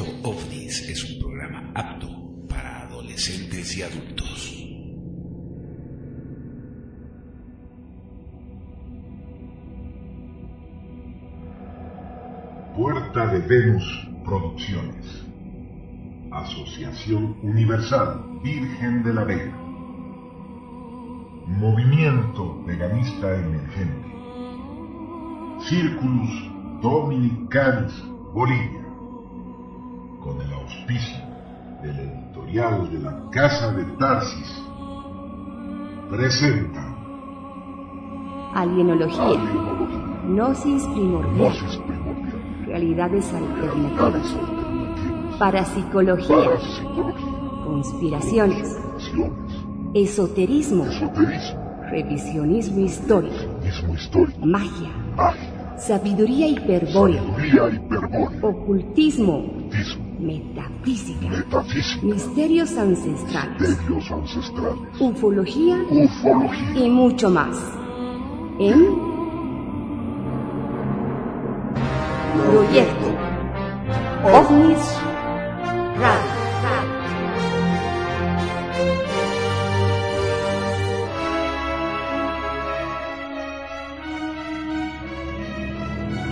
Proyecto OVNIS es un programa apto para adolescentes y adultos. Puerta de Venus Producciones. Asociación Universal Virgen de la Vega. Movimiento Veganista Emergente. Círculus Dominicanis Bolivia. Con el auspicio del editorial de la Casa de Tarsis. Presenta. Alienología. Alienología. Gnosis primordial. Gnosis primordial. Realidades alternativas. Alternativas. Parapsicología. Parapsicología. Conspiraciones. Conspiraciones. Esoterismo. Esoterismo. Revisionismo histórico. Magia. Magia. Sabiduría hiperbórea. Sabiduría hiperbórea. Ocultismo. Metafísica. Metafísica. Misterios ancestrales. Misterios ancestrales. Ufología. Ufología. Y mucho más. En Proyecto OVNIS Radio.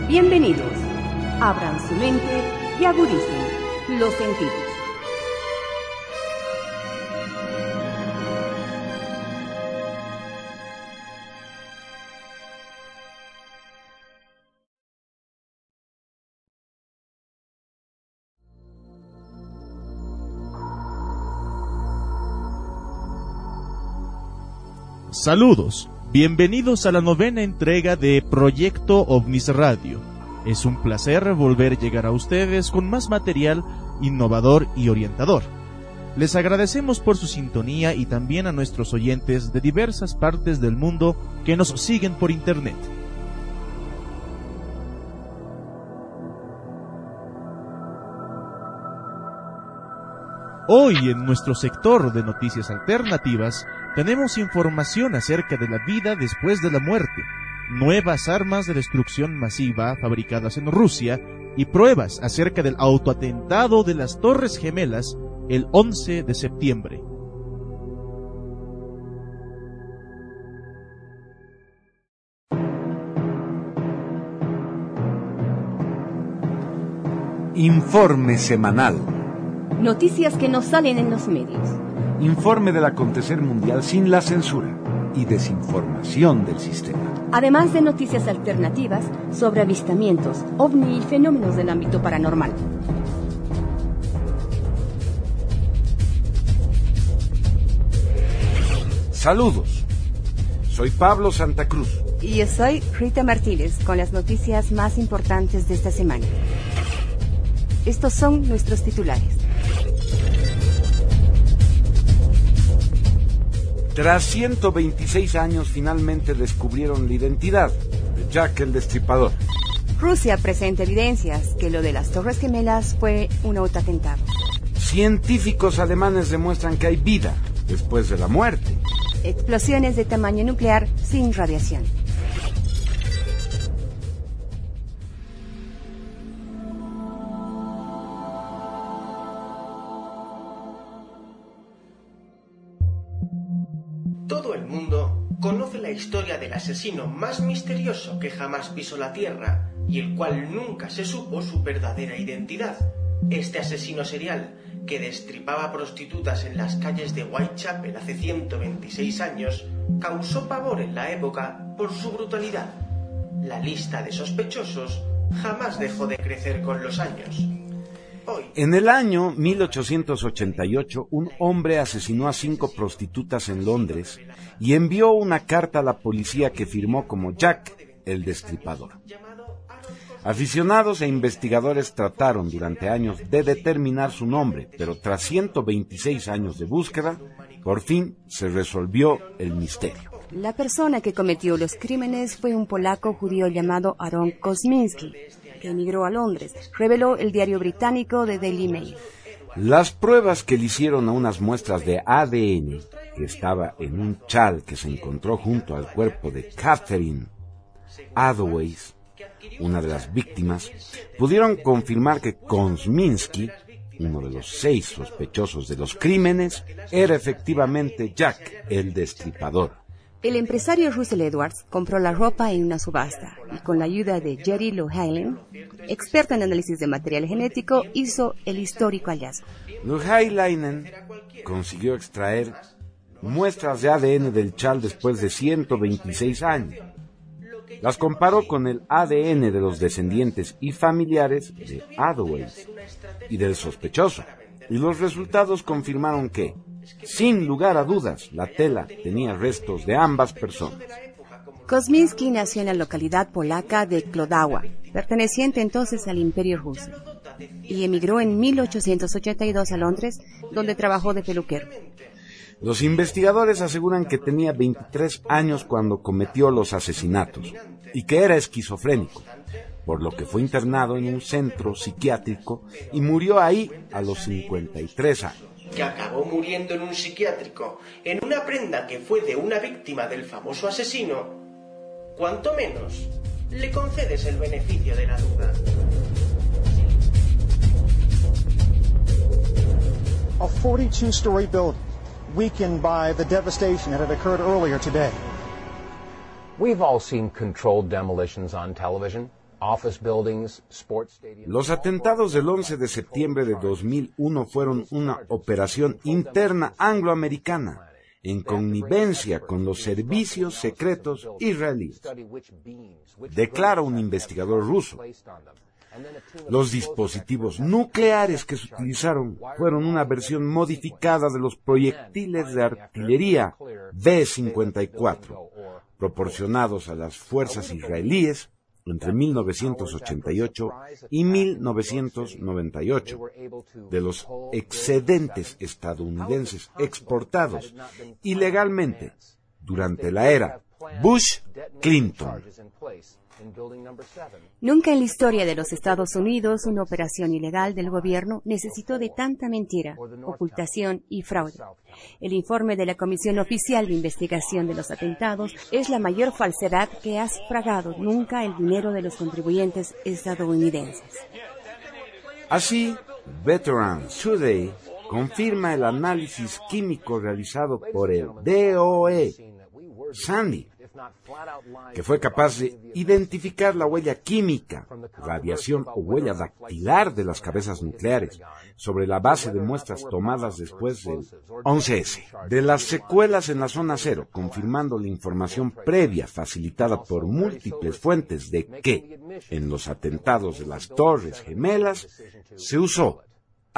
Bienvenidos. Abran su mente y agudicen los sentidos. Saludos, bienvenidos a la novena entrega de Proyecto OVNIS Radio. Es un placer volver a llegar a ustedes con más material innovador y orientador. Les agradecemos por su sintonía y también a nuestros oyentes de diversas partes del mundo que nos siguen por internet. Hoy en nuestro sector de noticias alternativas tenemos información acerca de la vida después de la muerte, nuevas armas de destrucción masiva fabricadas en Rusia y pruebas acerca del autoatentado de las Torres Gemelas el 11 de septiembre. Informe semanal. Noticias que no salen en los medios. Informe del acontecer mundial sin la censura y desinformación del sistema. Además de noticias alternativas sobre avistamientos, ovni y fenómenos del ámbito paranormal. Saludos. Soy Pablo Santa Cruz. Y yo soy Rita Martínez con las noticias más importantes de esta semana. Estos son nuestros titulares. Tras 126 años finalmente descubrieron la identidad de Jack el Destripador. Rusia presenta evidencias que lo de las Torres Gemelas fue un autoatentado. Científicos alemanes demuestran que hay vida después de la muerte. Explosiones de tamaño nuclear sin radiación. Asesino más misterioso que jamás pisó la Tierra y el cual nunca se supo su verdadera identidad. Este asesino serial, que destripaba prostitutas en las calles de Whitechapel hace 126 años, causó pavor en la época por su brutalidad. La lista de sospechosos jamás dejó de crecer con los años. En el año 1888, un hombre asesinó a cinco prostitutas en Londres y envió una carta a la policía que firmó como Jack el Destripador. Aficionados e investigadores trataron durante años de determinar su nombre, pero tras 126 años de búsqueda, por fin se resolvió el misterio. La persona que cometió los crímenes fue un polaco judío llamado Aaron Kosminski, que emigró a Londres, reveló el diario británico The Daily Mail. Las pruebas que le hicieron a unas muestras de ADN que estaba en un chal que se encontró junto al cuerpo de Catherine Atherways una de las víctimas, pudieron confirmar que Kosminski, uno de los seis sospechosos de los crímenes, era efectivamente Jack, el destripador. El empresario Russell Edwards compró la ropa en una subasta y con la ayuda de Jerry Loheilen, experto en análisis de material genético, hizo el histórico hallazgo. Loheilen consiguió extraer muestras de ADN del chal después de 126 años. Las comparó con el ADN de los descendientes y familiares de Adways y del sospechoso, y los resultados confirmaron que, sin lugar a dudas, la tela tenía restos de ambas personas. Kosminski nació en la localidad polaca de Klodawa, perteneciente entonces al Imperio Ruso, y emigró en 1882 a Londres, donde trabajó de peluquero. Los investigadores aseguran que tenía 23 años cuando cometió los asesinatos y que era esquizofrénico, por lo que fue internado en un centro psiquiátrico y murió ahí a los 53 años. Que acabó muriendo en un psiquiátrico, en una prenda que fue de una víctima del famoso asesino, cuanto menos le concedes el beneficio de la duda. A 42-story building weakened by the devastation that had occurred earlier today. We've all seen controlled demolitions on television. Los atentados del 11 de septiembre de 2001 fueron una operación interna angloamericana en connivencia con los servicios secretos israelíes, declara un investigador ruso. Los dispositivos nucleares que se utilizaron fueron una versión modificada de los proyectiles de artillería B-54, proporcionados a las fuerzas israelíes entre 1988 y 1998 de los excedentes estadounidenses exportados ilegalmente durante la era Bush-Clinton. Nunca en la historia de los Estados Unidos una operación ilegal del gobierno necesitó de tanta mentira, ocultación y fraude. El informe de la Comisión Oficial de Investigación de los Atentados es la mayor falsedad que ha sufragado nunca el dinero de los contribuyentes estadounidenses. Así, Veterans Today confirma el análisis químico realizado por el DOE, Sandy, que fue capaz de identificar la huella química, radiación o huella dactilar de las cabezas nucleares sobre la base de muestras tomadas después del 11S, de las secuelas en la zona cero, confirmando la información previa facilitada por múltiples fuentes de que en los atentados de las Torres Gemelas se usó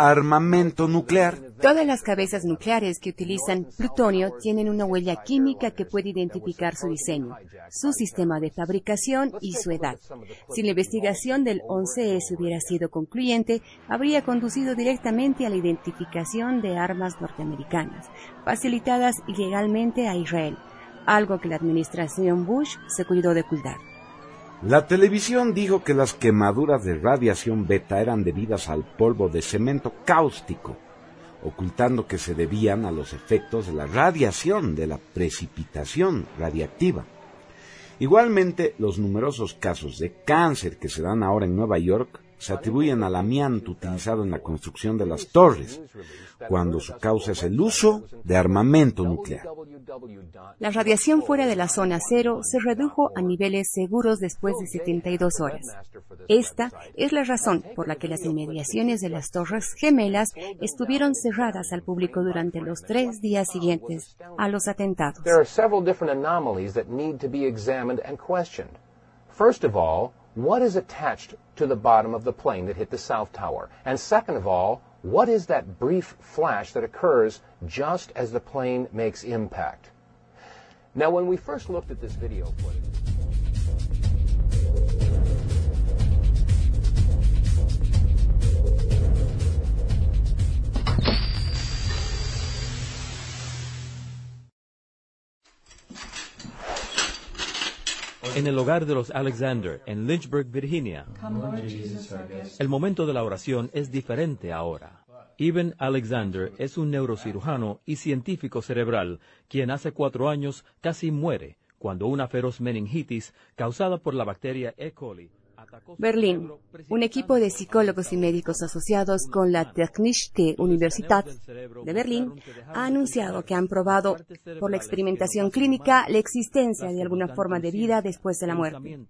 armamento nuclear. Todas las cabezas nucleares que utilizan plutonio tienen una huella química que puede identificar su diseño, su sistema de fabricación y su edad. Si la investigación del 11S hubiera sido concluyente, habría conducido directamente a la identificación de armas norteamericanas, facilitadas ilegalmente a Israel, algo que la administración Bush se cuidó de ocultar. La televisión dijo que las quemaduras de radiación beta eran debidas al polvo de cemento cáustico, ocultando que se debían a los efectos de la radiación de la precipitación radiactiva. Igualmente, los numerosos casos de cáncer que se dan ahora en Nueva York se atribuyen al amianto utilizado en la construcción de las torres, cuando su causa es el uso de armamento nuclear. La radiación fuera de la zona cero se redujo a niveles seguros después de 72 horas. Esta es la razón por la que las inmediaciones de las Torres Gemelas estuvieron cerradas al público durante los tres días siguientes a los atentados. There are several different anomalies that need to be examined and questioned. First of all, what is attached to the bottom of the plane that hit the South Tower? And second of all, what is that brief flash that occurs just as the plane makes impact? Now, when we first looked at this video footage, en el hogar de los Alexander, en Lynchburg, Virginia. El momento de la oración es diferente ahora. Eben Alexander es un neurocirujano y científico cerebral, quien hace cuatro años casi muere cuando una feroz meningitis causada por la bacteria E. coli Berlín. Un equipo de psicólogos y médicos asociados con la Technische Universität de Berlín ha anunciado que han probado por la experimentación clínica la existencia de alguna forma de vida después de la muerte.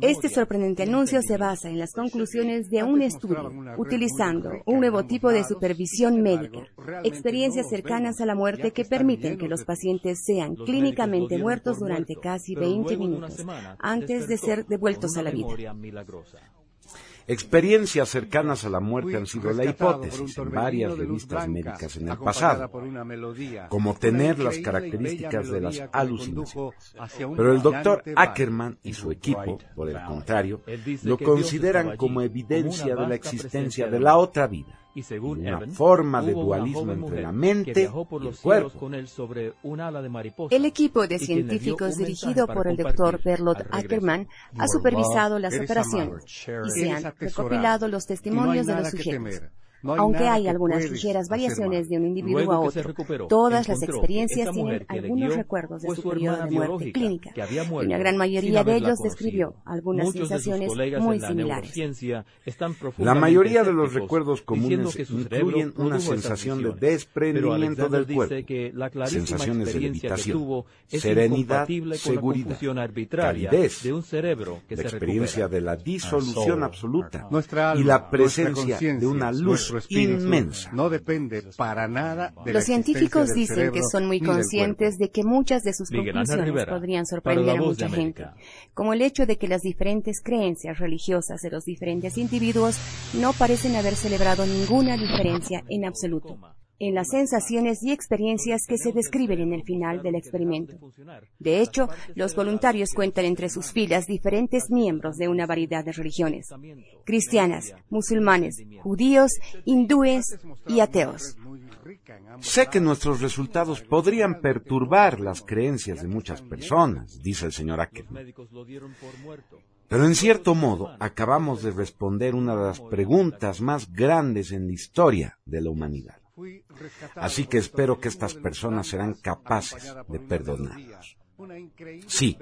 Este sorprendente anuncio se basa en las conclusiones de un estudio utilizando un nuevo tipo de supervisión médica, experiencias cercanas a la muerte que permiten que los pacientes sean clínicamente muertos durante casi 20 minutos antes de ser devueltos a la vida. Experiencias cercanas a la muerte han sido la hipótesis en varias revistas médicas en el pasado, como tener las características de las alucinaciones. Pero el doctor Ackerman y su equipo, por el contrario, lo consideran como evidencia de la existencia de la otra vida y según una Evan, forma de una dualismo entre la que mente viajó por y el los cielos cuerpo. con él sobre un ala de mariposa. El equipo de científicos dirigido por el doctor Berlot. Ackerman ha supervisado las operaciones y se han recopilado los testimonios de los sujetos. Aunque hay algunas ligeras variaciones de un individuo a otro, recuperó, todas las experiencias tienen algunos recuerdos de su su periodo de muerte clínica que había y muerto una gran mayoría de ellos conocido. describió algunas Muchos sensaciones muy la similares. La mayoría de los recuerdos comunes que incluyen una sensación de desprendimiento del cuerpo, que la sensaciones de levitación, tuvo es serenidad, seguridad, calidez, de un cerebro que la se experiencia recupera. de la disolución absoluta y la presencia de una luz inmensa. No depende para nada de la Los científicos dicen que son muy conscientes de que muchas de sus Miguel conclusiones Rivera, podrían sorprender a mucha gente, como el hecho de que las diferentes creencias religiosas de los diferentes individuos no parecen haber celebrado ninguna diferencia en absoluto en las sensaciones y experiencias que se describen en el final del experimento. De hecho, los voluntarios cuentan entre sus filas diferentes miembros de una variedad de religiones, cristianas, musulmanes, judíos, hindúes y ateos. Sé que nuestros resultados podrían perturbar las creencias de muchas personas, dice el señor Ackerman. Pero en cierto modo acabamos de responder una de las preguntas más grandes en la historia de la humanidad. Así que espero que estas personas serán capaces de perdonarnos. Sí,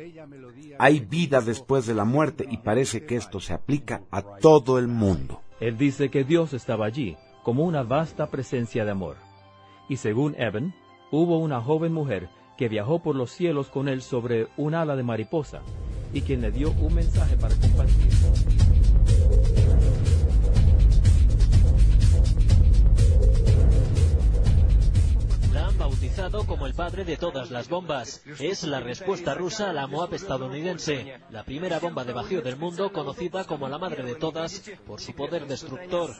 hay vida después de la muerte y parece que esto se aplica a todo el mundo. Él dice que Dios estaba allí, como una vasta presencia de amor. Y según Evan, hubo una joven mujer que viajó por los cielos con él sobre un ala de mariposa, y quien le dio un mensaje para compartir. Como el padre de todas las bombas. Es la respuesta rusa a la Moab estadounidense, la primera bomba de bajío del mundo conocida como la madre de todas por su poder destructor.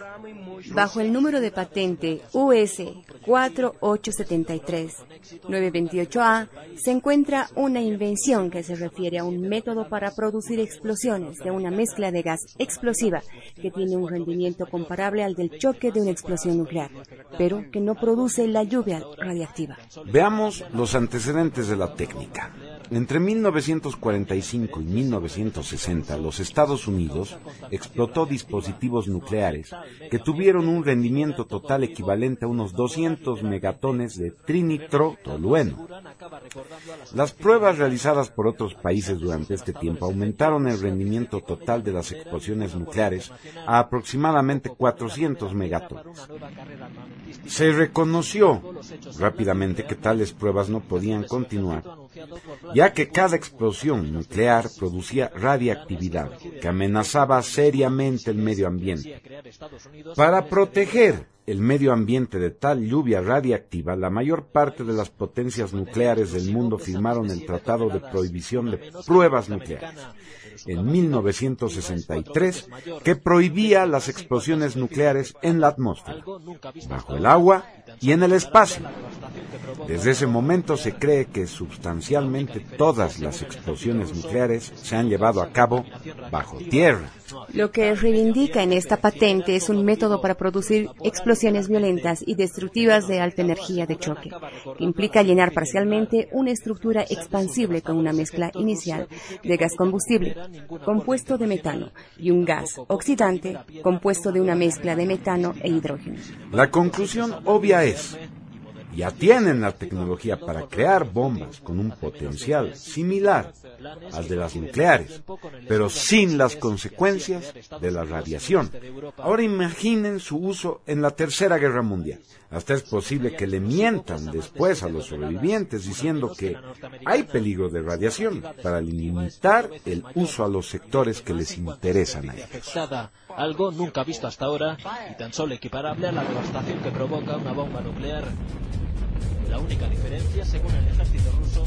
Bajo el número de patente US 4873-928A se encuentra una invención que se refiere a un método para producir explosiones de una mezcla de gas explosiva que tiene un rendimiento comparable al del choque de una explosión nuclear, pero que no produce la lluvia radiactiva. Veamos los antecedentes de la técnica. Entre 1945 y 1960, los Estados Unidos explotó dispositivos nucleares que tuvieron un rendimiento total equivalente a unos 200 megatones de trinitrotolueno. Las pruebas realizadas por otros países durante este tiempo aumentaron el rendimiento total de las explosiones nucleares a aproximadamente 400 megatones. Se reconoció rápidamente que tales pruebas no podían continuar, ya que cada explosión nuclear producía radiactividad que amenazaba seriamente el medio ambiente. Para proteger el medio ambiente de tal lluvia radiactiva, la mayor parte de las potencias nucleares del mundo firmaron el Tratado de Prohibición de Pruebas Nucleares en 1963 que prohibía las explosiones nucleares en la atmósfera, bajo el agua y en el espacio. Desde ese momento se cree que sustancialmente todas las explosiones nucleares se han llevado a cabo bajo tierra. Lo que reivindica en esta patente es un método para producir explosiones violentas y destructivas de alta energía de choque, que implica llenar parcialmente una estructura expansible con una mezcla inicial de gas combustible, compuesto de metano, y un gas oxidante, compuesto de una mezcla de metano e hidrógeno. La conclusión obvia es, ya tienen la tecnología para crear bombas con un potencial similar al de las nucleares, pero sin las consecuencias de la radiación. Ahora imaginen su uso en la Tercera Guerra Mundial. Hasta es posible que le mientan después a los sobrevivientes diciendo que hay peligro de radiación para limitar el uso a los sectores que les interesan a ellos. Algo nunca visto hasta ahora y tan solo equiparable a la devastación que provoca una bomba nuclear. La única diferencia, según el ejército ruso,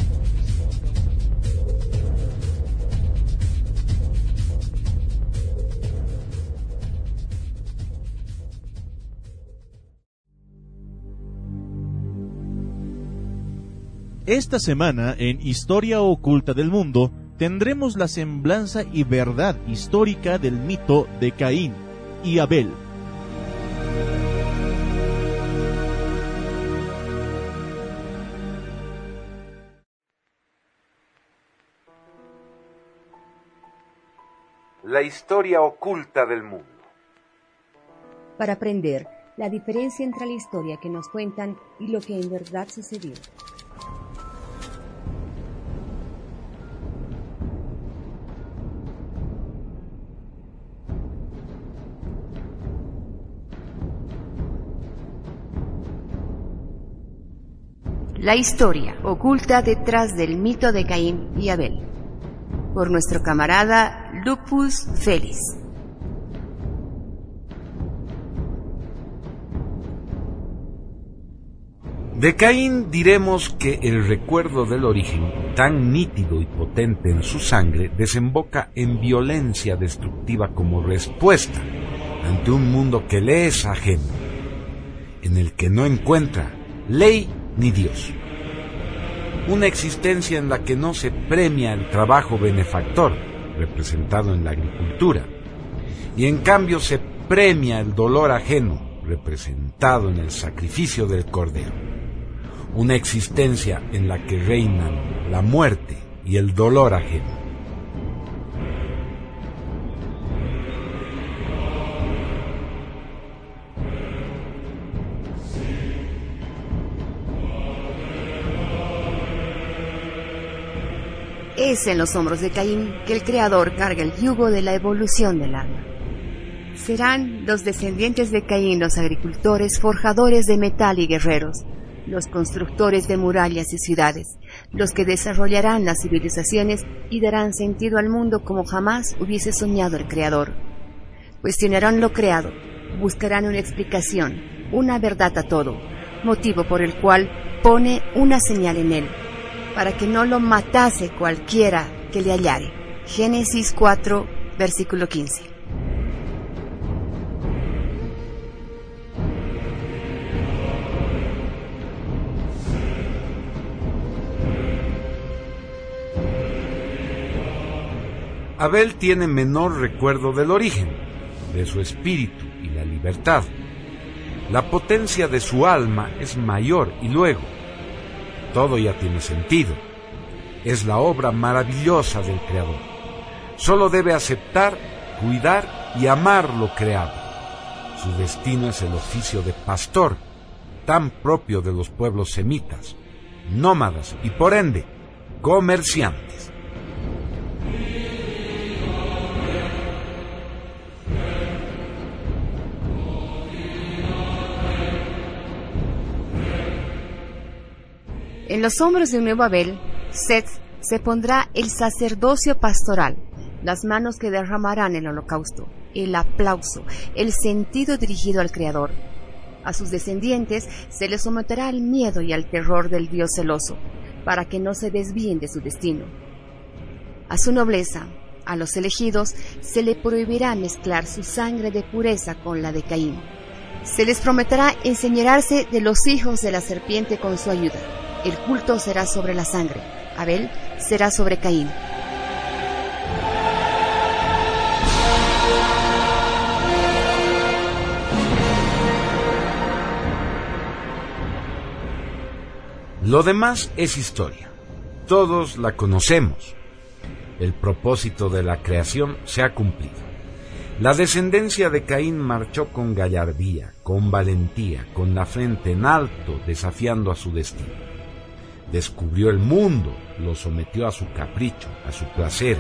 Esta semana en Historia Oculta del Mundo tendremos la semblanza y verdad histórica del mito de Caín y Abel. La historia oculta del mundo. Para aprender la diferencia entre la historia que nos cuentan y lo que en verdad sucedió. La historia oculta detrás del mito de Caín y Abel, por nuestro camarada Lupus Félix. De Caín diremos que el recuerdo del origen, tan nítido y potente en su sangre, desemboca en violencia destructiva como respuesta ante un mundo que le es ajeno, en el que no encuentra ley ni Dios. Una existencia en la que no se premia el trabajo benefactor, representado en la agricultura, y en cambio se premia el dolor ajeno, representado en el sacrificio del cordero. Una existencia en la que reinan la muerte y el dolor ajeno. Es en los hombros de Caín que el Creador carga el yugo de la evolución del alma. Serán los descendientes de Caín los agricultores, forjadores de metal y guerreros, los constructores de murallas y ciudades, los que desarrollarán las civilizaciones y darán sentido al mundo como jamás hubiese soñado el Creador. Cuestionarán lo creado, buscarán una explicación, una verdad a todo, motivo por el cual pone una señal en él, para que no lo matase cualquiera que le hallare. Génesis 4, versículo 15. Abel tiene menor recuerdo del origen, de su espíritu y la libertad. La potencia de su alma es mayor y luego, todo ya tiene sentido. Es la obra maravillosa del Creador. Solo debe aceptar, cuidar y amar lo creado. Su destino es el oficio de pastor, tan propio de los pueblos semitas, nómadas y por ende, comerciantes. En los hombros de nuevo Abel, Seth se pondrá el sacerdocio pastoral, las manos que derramarán el holocausto, el aplauso, el sentido dirigido al Creador. A sus descendientes se les someterá al miedo y al terror del Dios celoso, para que no se desvíen de su destino. A su nobleza, a los elegidos, se le prohibirá mezclar su sangre de pureza con la de Caín. Se les prometerá enseñarse de los hijos de la serpiente con su ayuda el culto será sobre la sangre, Abel será sobre Caín. Lo demás es historia. Todos la conocemos. El propósito de la creación se ha cumplido. La descendencia de Caín marchó con gallardía, con valentía, con la frente en alto, desafiando a su destino. Descubrió el mundo, lo sometió a su capricho, a su placer,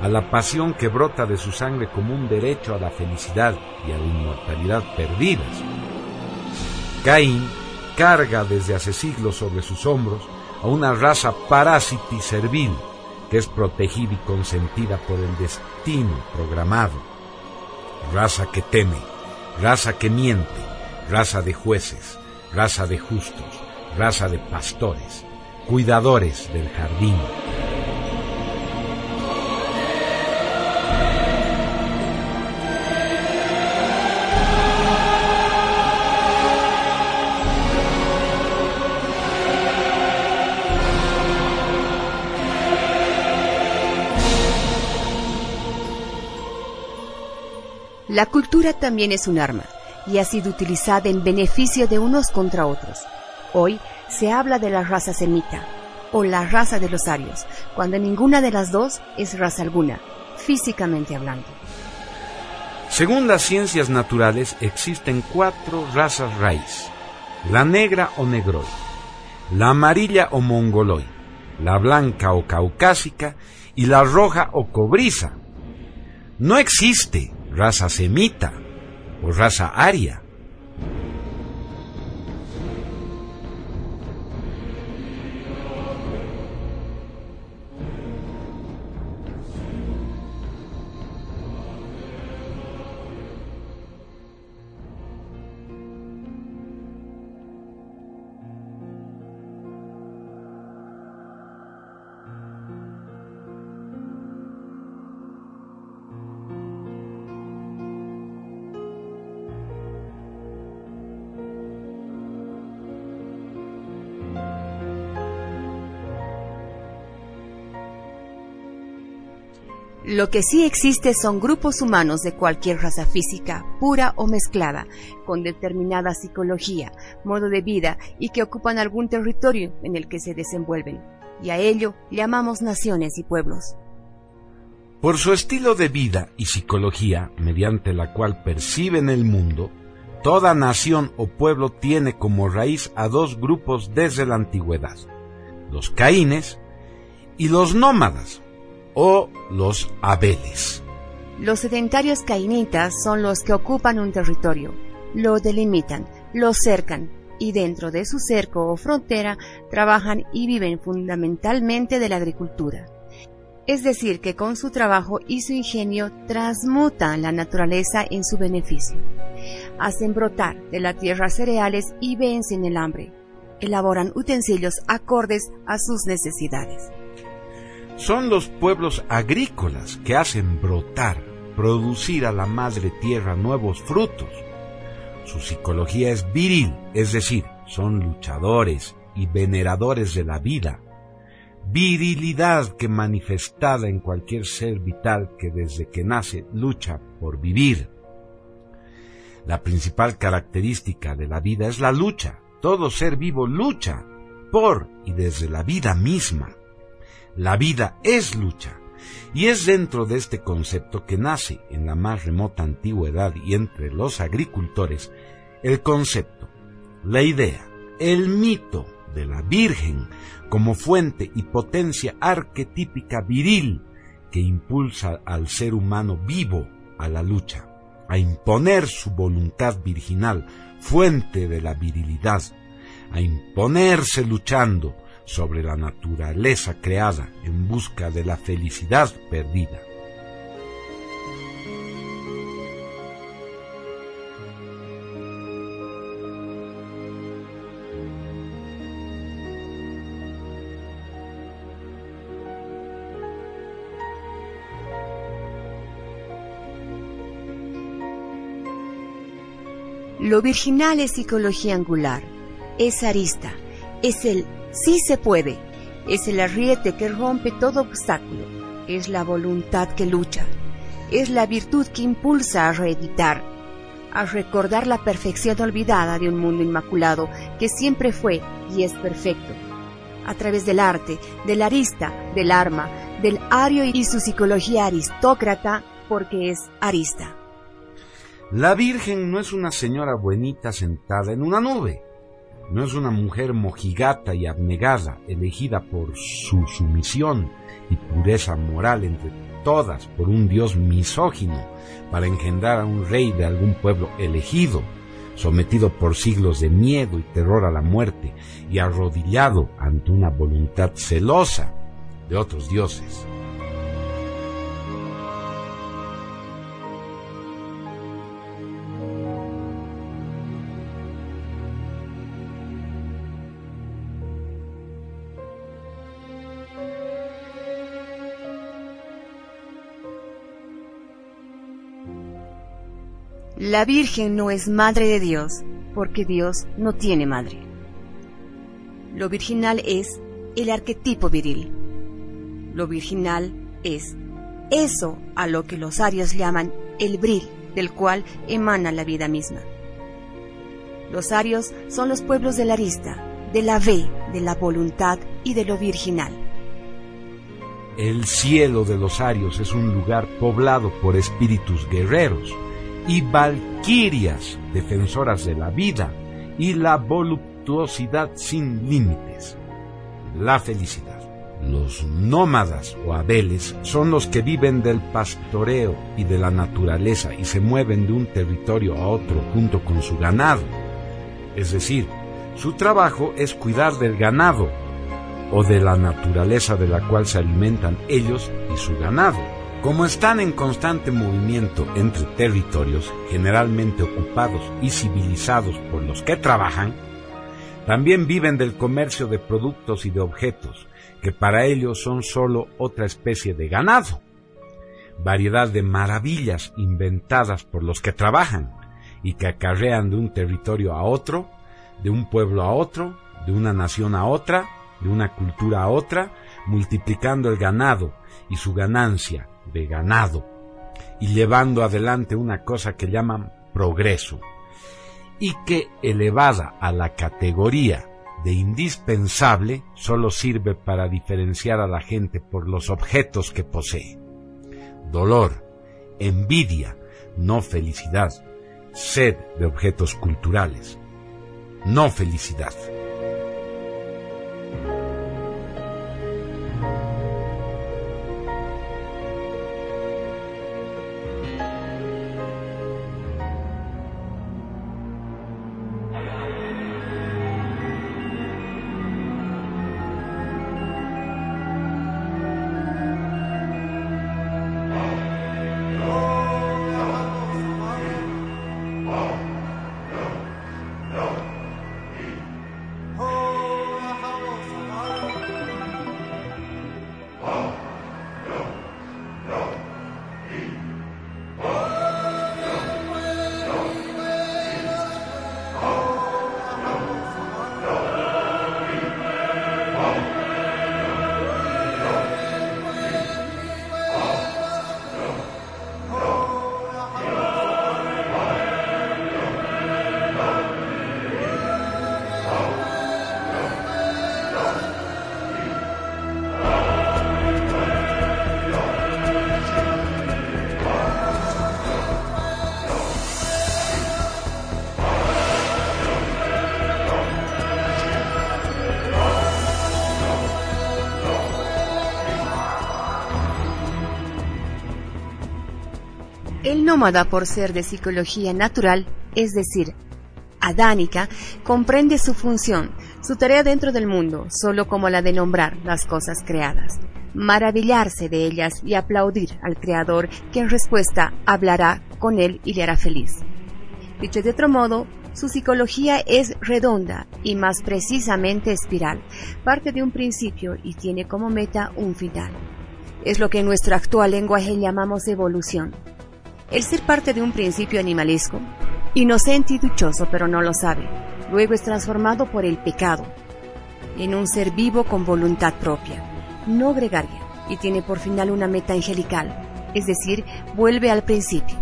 a la pasión que brota de su sangre como un derecho a la felicidad y a la inmortalidad perdidas. Caín carga desde hace siglos sobre sus hombros a una raza parásita y servil que es protegida y consentida por el destino programado raza que teme, raza que miente, raza de jueces, raza de justos, raza de pastores, cuidadores del jardín. La cultura también es un arma y ha sido utilizada en beneficio de unos contra otros. Hoy se habla de la raza semita o la raza de los arios, cuando ninguna de las dos es raza alguna, físicamente hablando. Según las ciencias naturales, existen cuatro razas raíz. La negra o negroid, la amarilla o mongoloid, la blanca o caucásica y la roja o cobriza. No existe raza semita o raza aria. Lo que sí existe son grupos humanos de cualquier raza física, pura o mezclada, con determinada psicología, modo de vida y que ocupan algún territorio en el que se desenvuelven. Y a ello llamamos naciones y pueblos. Por su estilo de vida y psicología, mediante la cual perciben el mundo, toda nación o pueblo tiene como raíz a dos grupos desde la antigüedad, los caínes y los nómadas, o los abeles. Los sedentarios cainitas son los que ocupan un territorio, lo delimitan, lo cercan y dentro de su cerco o frontera trabajan y viven fundamentalmente de la agricultura. Es decir, que con su trabajo y su ingenio transmutan la naturaleza en su beneficio. Hacen brotar de la tierra cereales y vencen el hambre. Elaboran utensilios acordes a sus necesidades son los pueblos agrícolas que hacen brotar, producir a la madre tierra nuevos frutos. Su psicología es viril, es decir, son luchadores y veneradores de la vida. Virilidad que manifestada en cualquier ser vital que desde que nace lucha por vivir. La principal característica de la vida es la lucha. Todo ser vivo lucha por y desde la vida misma. La vida es lucha. Y es dentro de este concepto que nace en la más remota antigüedad y entre los agricultores el concepto, la idea, el mito de la Virgen como fuente y potencia arquetípica viril que impulsa al ser humano vivo a la lucha, a imponer su voluntad virginal, fuente de la virilidad, a imponerse luchando, sobre la naturaleza creada en busca de la felicidad perdida. Lo virginal es psicología angular, es arista, es el Sí se puede. Es el arriete que rompe todo obstáculo. Es la voluntad que lucha. Es la virtud que impulsa a reeditar, a recordar la perfección olvidada de un mundo inmaculado que siempre fue y es perfecto. A través del arte, del arista, del arma, del ario y su psicología aristócrata, porque es arista. La Virgen no es una señora buenita sentada en una nube. No es una mujer mojigata y abnegada, elegida por su sumisión y pureza moral entre todas por un dios misógino para engendrar a un rey de algún pueblo elegido, sometido por siglos de miedo y terror a la muerte y arrodillado ante una voluntad celosa de otros dioses. La Virgen no es madre de Dios porque Dios no tiene madre. Lo virginal es el arquetipo viril. Lo virginal es eso a lo que los arios llaman el bril, del cual emana la vida misma. Los arios son los pueblos de la arista, de la ve, de la voluntad y de lo virginal. El cielo de los arios es un lugar poblado por espíritus guerreros y valquirias, defensoras de la vida y la voluptuosidad sin límites. La felicidad. Los nómadas o abeles son los que viven del pastoreo y de la naturaleza y se mueven de un territorio a otro junto con su ganado. Es decir, su trabajo es cuidar del ganado o de la naturaleza de la cual se alimentan ellos y su ganado. Como están en constante movimiento entre territorios generalmente ocupados y civilizados por los que trabajan, también viven del comercio de productos y de objetos, que para ellos son sólo otra especie de ganado, variedad de maravillas inventadas por los que trabajan y que acarrean de un territorio a otro, de un pueblo a otro, de una nación a otra, de una cultura a otra, multiplicando el ganado y su ganancia de ganado y llevando adelante una cosa que llaman progreso y que elevada a la categoría de indispensable solo sirve para diferenciar a la gente por los objetos que posee. Dolor, envidia, no felicidad, sed de objetos culturales, no felicidad. Nómada, por ser de psicología natural, es decir, adánica, comprende su función, su tarea dentro del mundo, solo como la de nombrar las cosas creadas, maravillarse de ellas y aplaudir al Creador que en respuesta hablará con él y le hará feliz. Dicho de otro modo, su psicología es redonda y más precisamente espiral, parte de un principio y tiene como meta un final. Es lo que en nuestro actual lenguaje llamamos evolución el ser parte de un principio animalesco, inocente y dichoso pero no lo sabe, luego es transformado por el pecado en un ser vivo con voluntad propia, no gregaria, y tiene por final una meta angelical, es decir, vuelve al principio,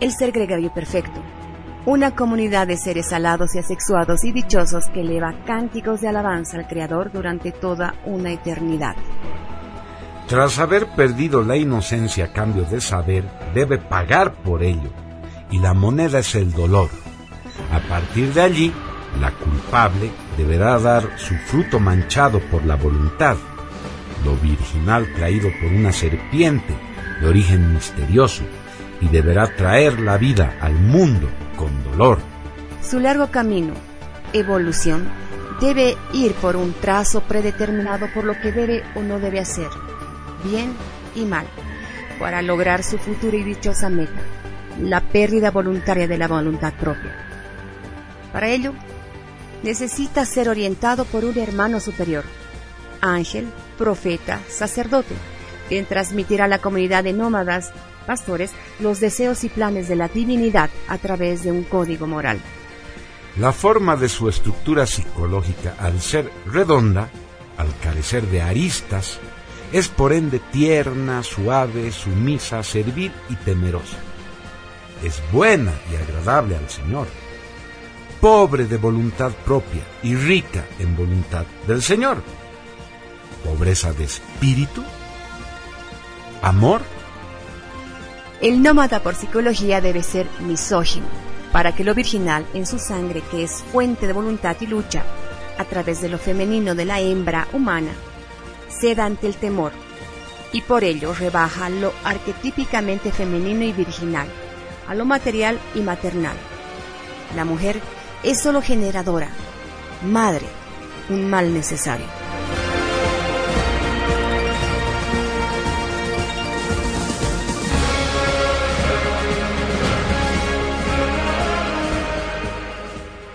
el ser gregario perfecto, una comunidad de seres alados y asexuados y dichosos que eleva cánticos de alabanza al Creador durante toda una eternidad. Tras haber perdido la inocencia a cambio de saber, debe pagar por ello y la moneda es el dolor. A partir de allí, la culpable deberá dar su fruto manchado por la voluntad, lo virginal traído por una serpiente de origen misterioso, y deberá traer la vida al mundo con dolor. Su largo camino, evolución, debe ir por un trazo predeterminado por lo que debe o no debe hacer, bien y mal, para lograr su futura y dichosa meta, la pérdida voluntaria de la voluntad propia. Para ello, necesita ser orientado por un hermano superior, ángel, profeta, sacerdote, quien transmitirá a la comunidad de nómadas, pastores, los deseos y planes de la divinidad a través de un código moral. La forma de su estructura psicológica, al ser redonda, al carecer de aristas, es por ende tierna, suave, sumisa, servil y temerosa. Es buena y agradable al Señor, pobre de voluntad propia y rica en voluntad del Señor. Pobreza de espíritu, amor. El nómada por psicología debe ser misógino, para que lo virginal en su sangre, que es fuente de voluntad y lucha, a través de lo femenino de la hembra humana, ceda ante el temor, y por ello rebaja lo arquetípicamente femenino y virginal, a lo material y maternal. La mujer es solo generadora, madre, un mal necesario.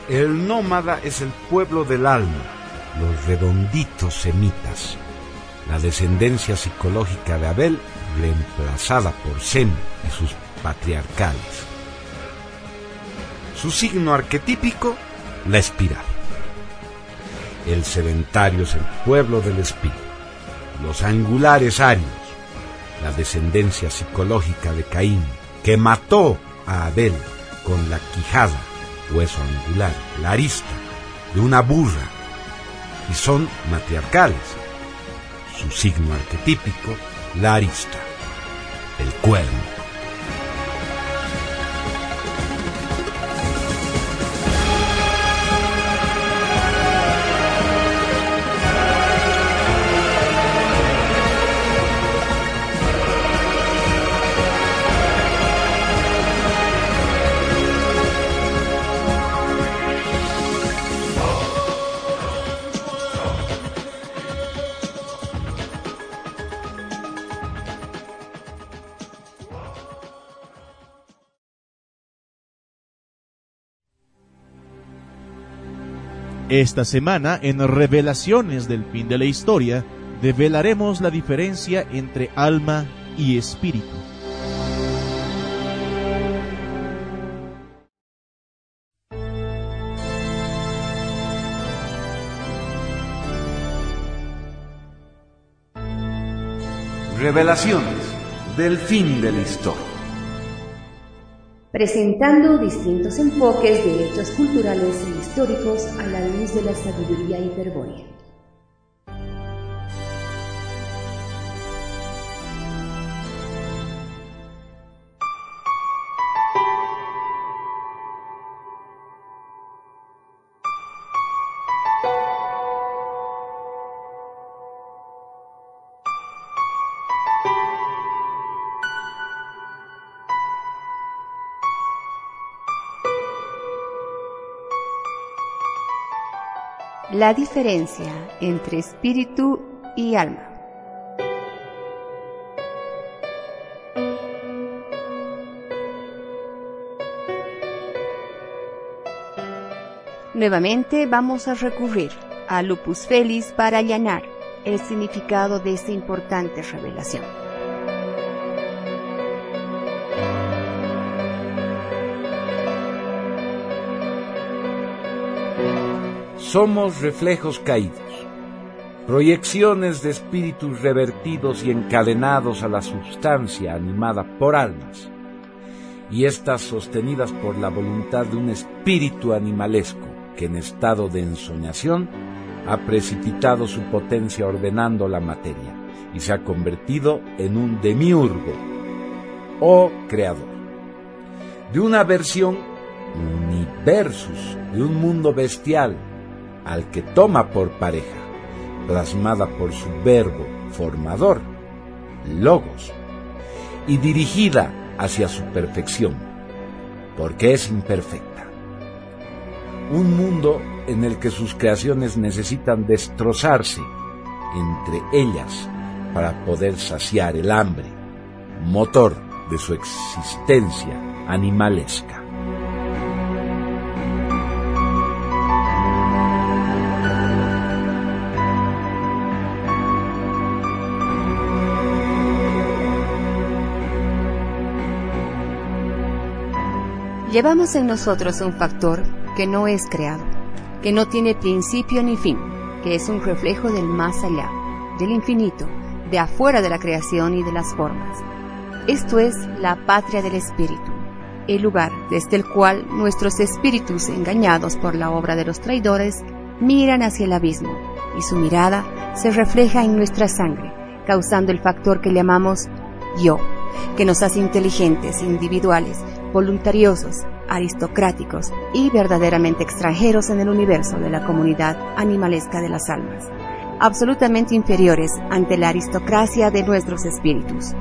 El nómada es el pueblo del alma, los redonditos semitas, la descendencia psicológica de Abel reemplazada por Sem y sus patriarcales. Su signo arquetípico, la espiral. El sedentario es el pueblo del espíritu. Los angulares arios, la descendencia psicológica de Caín, que mató a Abel con la quijada, hueso angular, la arista, de una burra, y son matriarcales. Su signo arquetípico, la arista, el cuerno. Esta semana, en Revelaciones del fin de la historia, develaremos la diferencia entre alma y espíritu. Revelaciones del fin de la historia. Presentando distintos enfoques de hechos culturales e históricos a la luz de la sabiduría hiperbórea. La diferencia entre espíritu y alma. Nuevamente vamos a recurrir a Lupus Felis para allanar el significado de esta importante revelación. Somos reflejos caídos, proyecciones de espíritus revertidos y encadenados a la sustancia animada por almas, y estas sostenidas por la voluntad de un espíritu animalesco que en estado de ensoñación ha precipitado su potencia ordenando la materia y se ha convertido en un demiurgo o creador. de una versión universus de un mundo bestial al que toma por pareja, plasmada por su verbo formador, logos, y dirigida hacia su perfección, porque es imperfecta. Un mundo en el que sus creaciones necesitan destrozarse entre ellas para poder saciar el hambre, motor de su existencia animalesca. Llevamos en nosotros un factor que no es creado, que no tiene principio ni fin, que es un reflejo del más allá, del infinito, de afuera de la creación y de las formas. Esto es la patria del espíritu, el lugar desde el cual nuestros espíritus, engañados por la obra de los traidores, miran hacia el abismo, y su mirada se refleja en nuestra sangre, causando el factor que llamamos yo, que nos hace inteligentes, individuales, voluntariosos, aristocráticos y verdaderamente extranjeros en el universo de la comunidad animalesca de las almas, absolutamente inferiores ante la aristocracia de nuestros espíritus.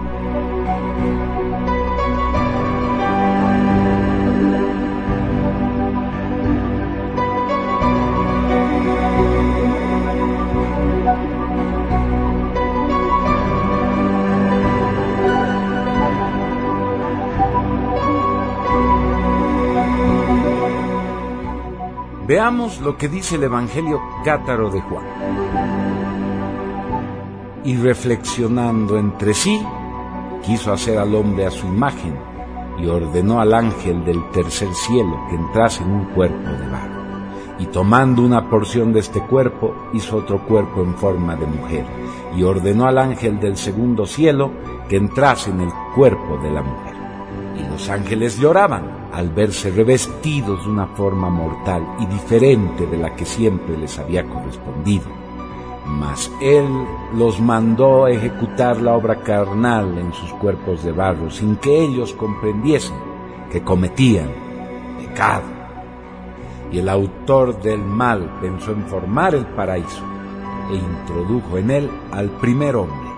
Veamos lo que dice el Evangelio cátaro de Juan. Y reflexionando entre sí, quiso hacer al hombre a su imagen y ordenó al ángel del tercer cielo que entrase en un cuerpo de barro. Y tomando una porción de este cuerpo, hizo otro cuerpo en forma de mujer, y ordenó al ángel del segundo cielo que entrase en el cuerpo de la mujer. Y los ángeles lloraban al verse revestidos de una forma mortal y diferente de la que siempre les había correspondido. Mas Él los mandó a ejecutar la obra carnal en sus cuerpos de barro sin que ellos comprendiesen que cometían pecado. Y el autor del mal pensó en formar el paraíso e introdujo en él al primer hombre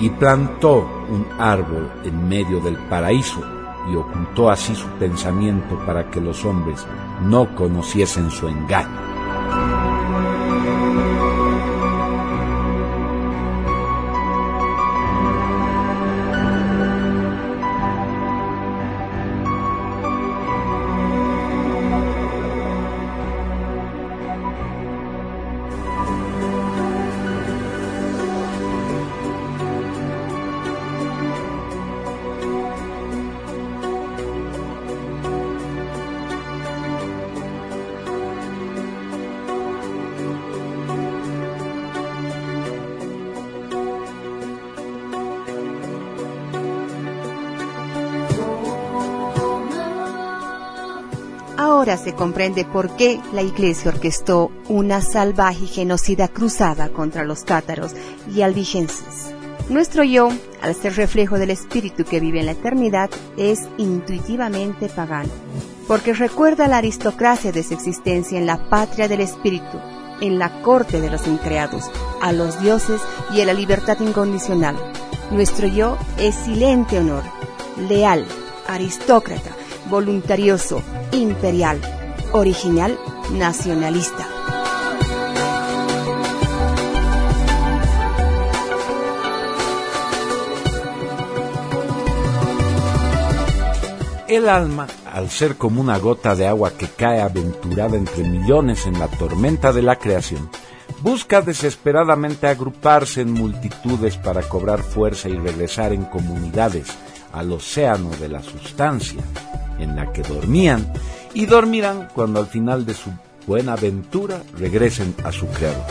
y plantó un árbol en medio del paraíso y ocultó así su pensamiento para que los hombres no conociesen su engaño. Se comprende por qué la Iglesia orquestó una salvaje y genocida cruzada contra los cátaros y albigenses. Nuestro yo, al ser reflejo del espíritu que vive en la eternidad, es intuitivamente pagano, porque recuerda la aristocracia de su existencia en la patria del espíritu, en la corte de los increados, a los dioses y a la libertad incondicional. Nuestro yo es silente honor, leal, aristócrata, voluntarioso, imperial, original, nacionalista. El alma, al ser como una gota de agua que cae aventurada entre millones en la tormenta de la creación, busca desesperadamente agruparse en multitudes para cobrar fuerza y regresar en comunidades al océano de la sustancia, en la que dormían y dormirán cuando al final de su buena aventura regresen a su creador.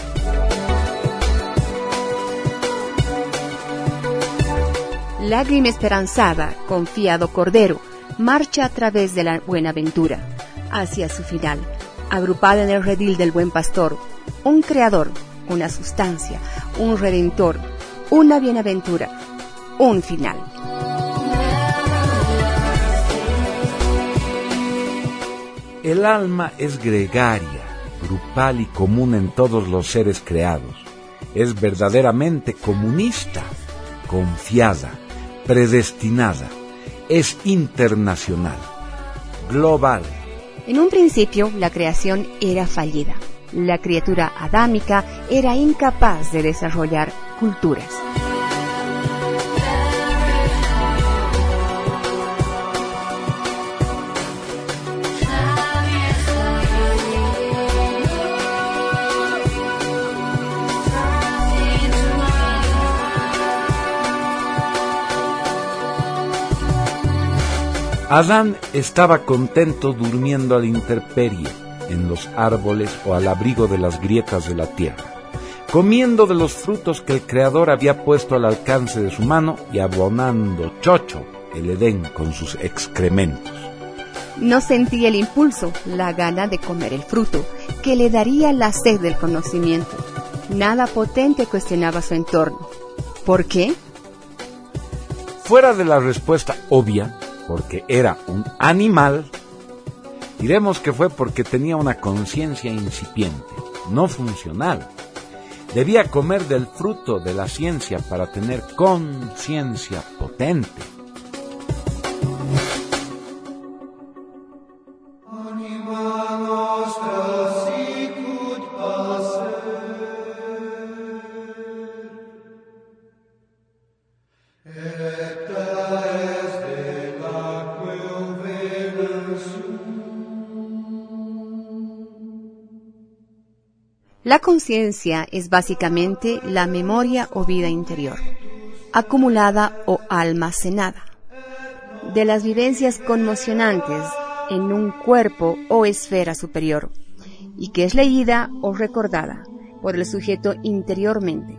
Lágrima esperanzada, confiado cordero, marcha a través de la buena aventura, hacia su final, agrupada en el redil del buen pastor, un creador, una sustancia, un redentor, una bienaventura, un final. El alma es gregaria, grupal y común en todos los seres creados. Es verdaderamente comunista, confiada, predestinada. Es internacional, global. En un principio, la creación era fallida. La criatura adámica era incapaz de desarrollar culturas. Adán estaba contento durmiendo a la intemperie, en los árboles o al abrigo de las grietas de la tierra, comiendo de los frutos que el Creador había puesto al alcance de su mano y abonando chocho el Edén con sus excrementos. No sentía el impulso, la gana de comer el fruto, que le daría la sed del conocimiento. Nada potente cuestionaba su entorno. ¿Por qué? Fuera de la respuesta obvia, porque era un animal, diremos que fue porque tenía una conciencia incipiente, no funcional. Debía comer del fruto de la ciencia para tener conciencia potente. La conciencia es básicamente la memoria o vida interior, acumulada o almacenada, de las vivencias conmocionantes en un cuerpo o esfera superior, y que es leída o recordada por el sujeto interiormente.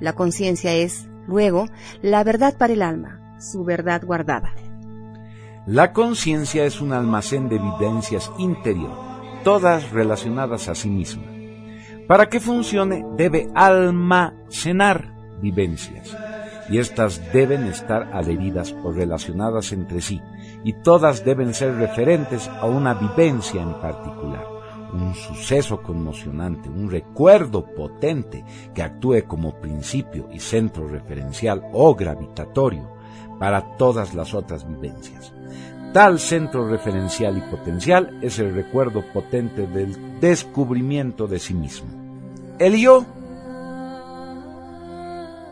La conciencia es, luego, la verdad para el alma, su verdad guardada. La conciencia es un almacén de vivencias interior, todas relacionadas a sí misma para que funcione debe almacenar vivencias. Y éstas deben estar adheridas o relacionadas entre sí. Y todas deben ser referentes a una vivencia en particular, un suceso conmocionante, un recuerdo potente que actúe como principio y centro referencial o gravitatorio para todas las otras vivencias. Tal centro referencial y potencial es el recuerdo potente del descubrimiento de sí mismo. El yo.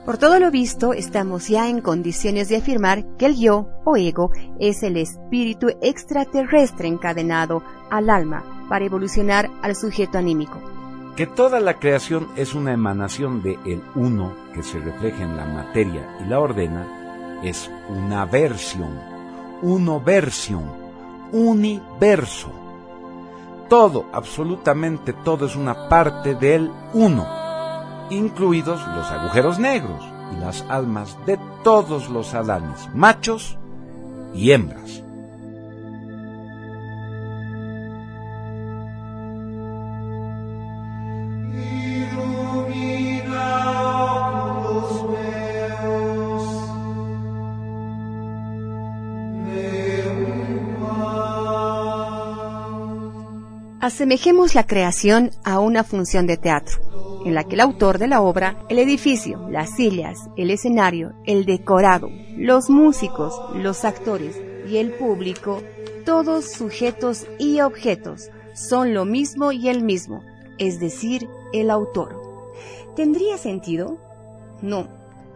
Por todo lo visto, estamos ya en condiciones de afirmar que el yo o ego es el espíritu extraterrestre encadenado al alma para evolucionar al sujeto anímico. Que toda la creación es una emanación de el uno que se refleja en la materia y la ordena es una versión unoversión, universo. Todo, absolutamente todo es una parte del uno, incluidos los agujeros negros y las almas de todos los adanes, machos y hembras. Asemejemos la creación a una función de teatro, en la que el autor de la obra, el edificio, las sillas, el escenario, el decorado, los músicos, los actores y el público, todos sujetos y objetos, son lo mismo y el mismo, es decir, el autor. ¿Tendría sentido? No.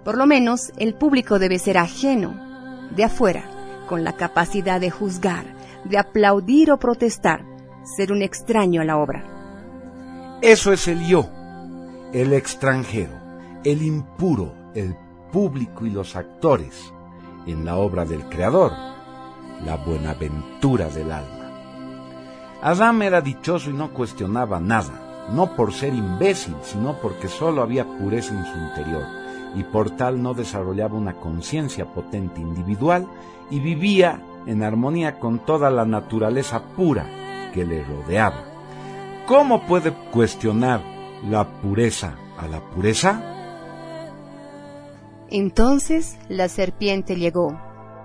Por lo menos el público debe ser ajeno, de afuera, con la capacidad de juzgar, de aplaudir o protestar, ser un extraño a la obra. Eso es el yo, el extranjero, el impuro, el público y los actores en la obra del Creador, la buenaventura del alma. Adán era dichoso y no cuestionaba nada, no por ser imbécil, sino porque sólo había pureza en su interior, y por tal no desarrollaba una conciencia potente individual y vivía en armonía con toda la naturaleza pura que le rodeaba. ¿Cómo puede cuestionar la pureza a la pureza? Entonces la serpiente llegó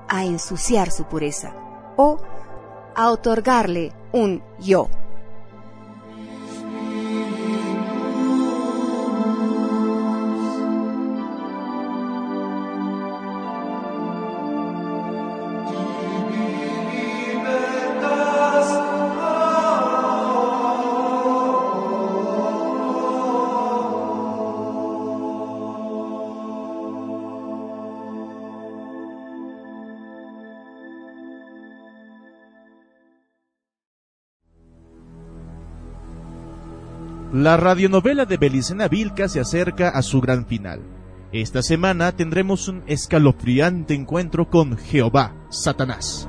a ensuciar su pureza o a otorgarle un yo. La radionovela de Belicena Vilca se acerca a su gran final. Esta semana tendremos un escalofriante encuentro con Jehová, Satanás.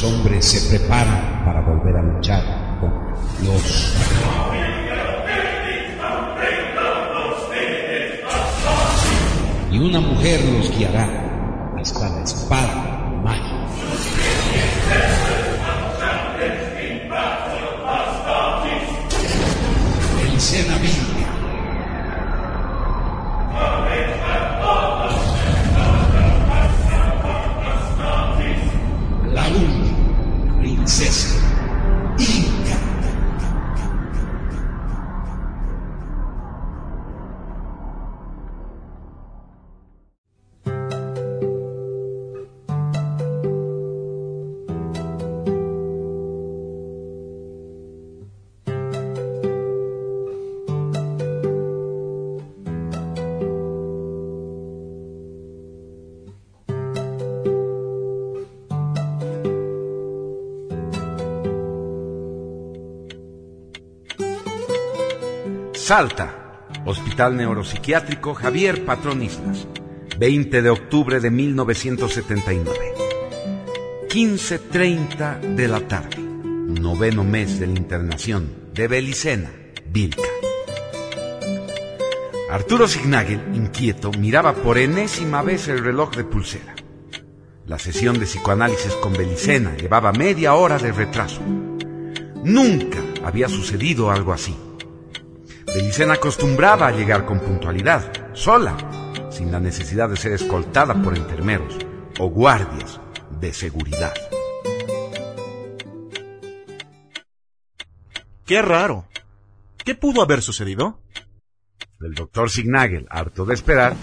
Los hombres se preparan para volver a luchar con Dios. Y una mujer los guiará hasta la espada Salta, Hospital Neuropsiquiátrico Javier Patrón Islas, 20 de octubre de 1979. 15.30 de la tarde, noveno mes de la internación de Belicena, Vilca. Arturo Signagel, inquieto, miraba por enésima vez el reloj de pulsera. La sesión de psicoanálisis con Belicena llevaba media hora de retraso. Nunca había sucedido algo así. Belicena acostumbraba a llegar con puntualidad, sola, sin la necesidad de ser escoltada por enfermeros o guardias de seguridad. Qué raro. ¿Qué pudo haber sucedido? El doctor Signagel, harto de esperar,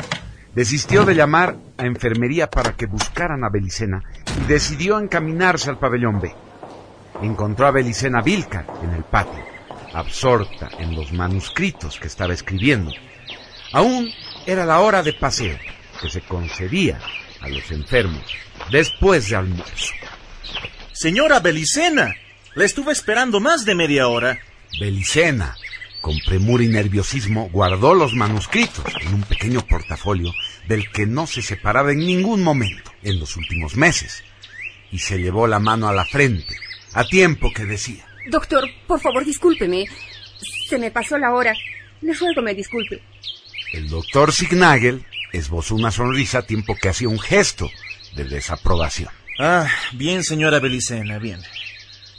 desistió de llamar a enfermería para que buscaran a Belicena y decidió encaminarse al pabellón B. Encontró a Belicena Vilca en el patio, absorta en los manuscritos que estaba escribiendo. Aún era la hora de paseo que se concedía a los enfermos después de almuerzo. Señora Belicena, la estuve esperando más de media hora. Belicena, con premura y nerviosismo, guardó los manuscritos en un pequeño portafolio del que no se separaba en ningún momento en los últimos meses, y se llevó la mano a la frente, a tiempo que decía, Doctor, por favor, discúlpeme. Se me pasó la hora. Le ruego me disculpe. El doctor Signagel esbozó una sonrisa a tiempo que hacía un gesto de desaprobación. Ah, bien, señora Belicena, bien.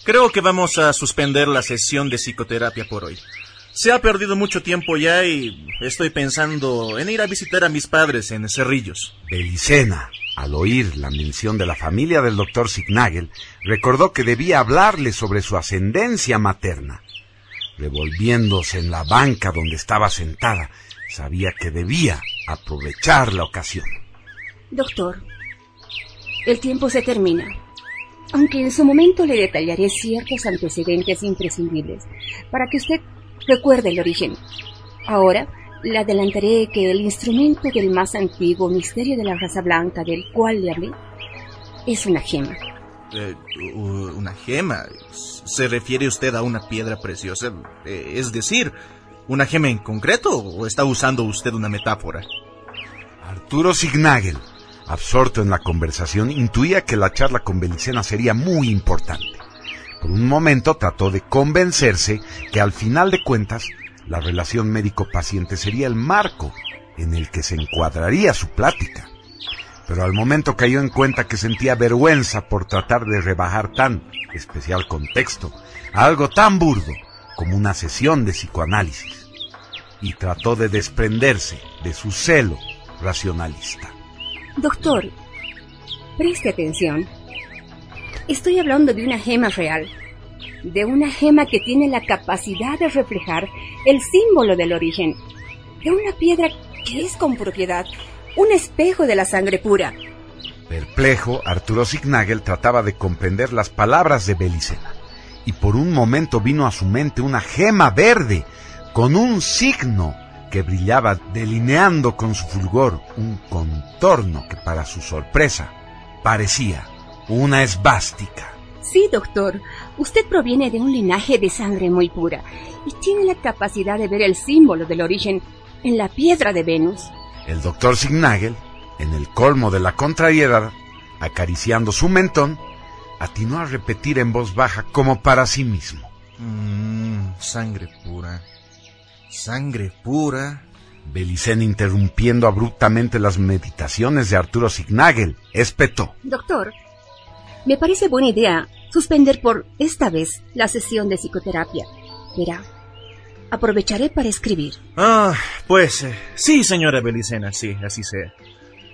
Creo que vamos a suspender la sesión de psicoterapia por hoy. Se ha perdido mucho tiempo ya y estoy pensando en ir a visitar a mis padres en Cerrillos. Belicena, al oír la mención de la familia del doctor Signagel, recordó que debía hablarle sobre su ascendencia materna. Revolviéndose en la banca donde estaba sentada, sabía que debía aprovechar la ocasión. Doctor, el tiempo se termina. Aunque en su momento le detallaré ciertos antecedentes imprescindibles para que usted recuerde el origen. Ahora le adelantaré que el instrumento del más antiguo misterio de la raza blanca del cual le hablé es una gema. Eh, una gema. ¿Se refiere usted a una piedra preciosa? Eh, es decir, ¿una gema en concreto o está usando usted una metáfora? Arturo Signagel, absorto en la conversación, intuía que la charla con Belicena sería muy importante. Por un momento trató de convencerse que al final de cuentas la relación médico-paciente sería el marco en el que se encuadraría su plática. Pero al momento cayó en cuenta que sentía vergüenza por tratar de rebajar tan especial contexto a algo tan burdo como una sesión de psicoanálisis y trató de desprenderse de su celo racionalista. Doctor, preste atención. Estoy hablando de una gema real, de una gema que tiene la capacidad de reflejar el símbolo del origen, de una piedra que es con propiedad un espejo de la sangre pura. Perplejo, Arturo Signagel trataba de comprender las palabras de Belicena, y por un momento vino a su mente una gema verde con un signo que brillaba delineando con su fulgor un contorno que para su sorpresa parecía una esvástica. Sí, doctor. Usted proviene de un linaje de sangre muy pura y tiene la capacidad de ver el símbolo del origen en la piedra de Venus. El doctor Signagel, en el colmo de la contrariedad, acariciando su mentón, atinó a repetir en voz baja como para sí mismo. Mmm, sangre pura. Sangre pura. Belicena interrumpiendo abruptamente las meditaciones de Arturo Signagel, espetó. Doctor, me parece buena idea suspender por esta vez la sesión de psicoterapia. Verá, aprovecharé para escribir. Ah, pues eh, sí, señora Belicena, sí, así sea.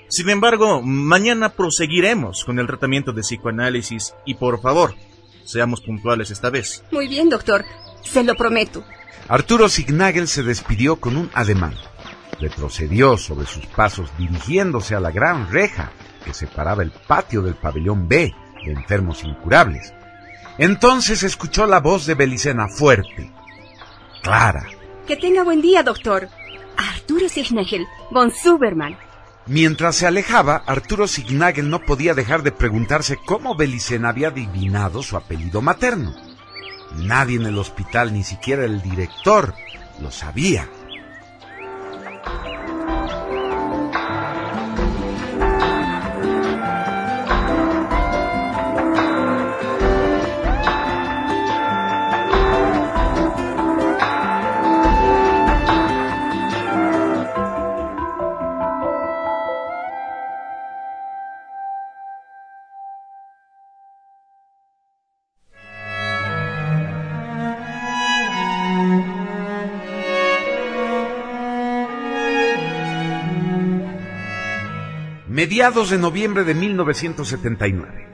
Sin embargo, mañana proseguiremos con el tratamiento de psicoanálisis y por favor, seamos puntuales esta vez. Muy bien, doctor, se lo prometo. Arturo Signagel se despidió con un ademán. Retrocedió sobre sus pasos dirigiéndose a la gran reja que separaba el patio del pabellón B de enfermos incurables. Entonces escuchó la voz de Belicena fuerte, clara. Que tenga buen día, doctor. Arturo Signagel, von Superman. Mientras se alejaba, Arturo Signagel no podía dejar de preguntarse cómo Belicena había adivinado su apellido materno. Nadie en el hospital, ni siquiera el director, lo sabía. Mediados de noviembre de 1979,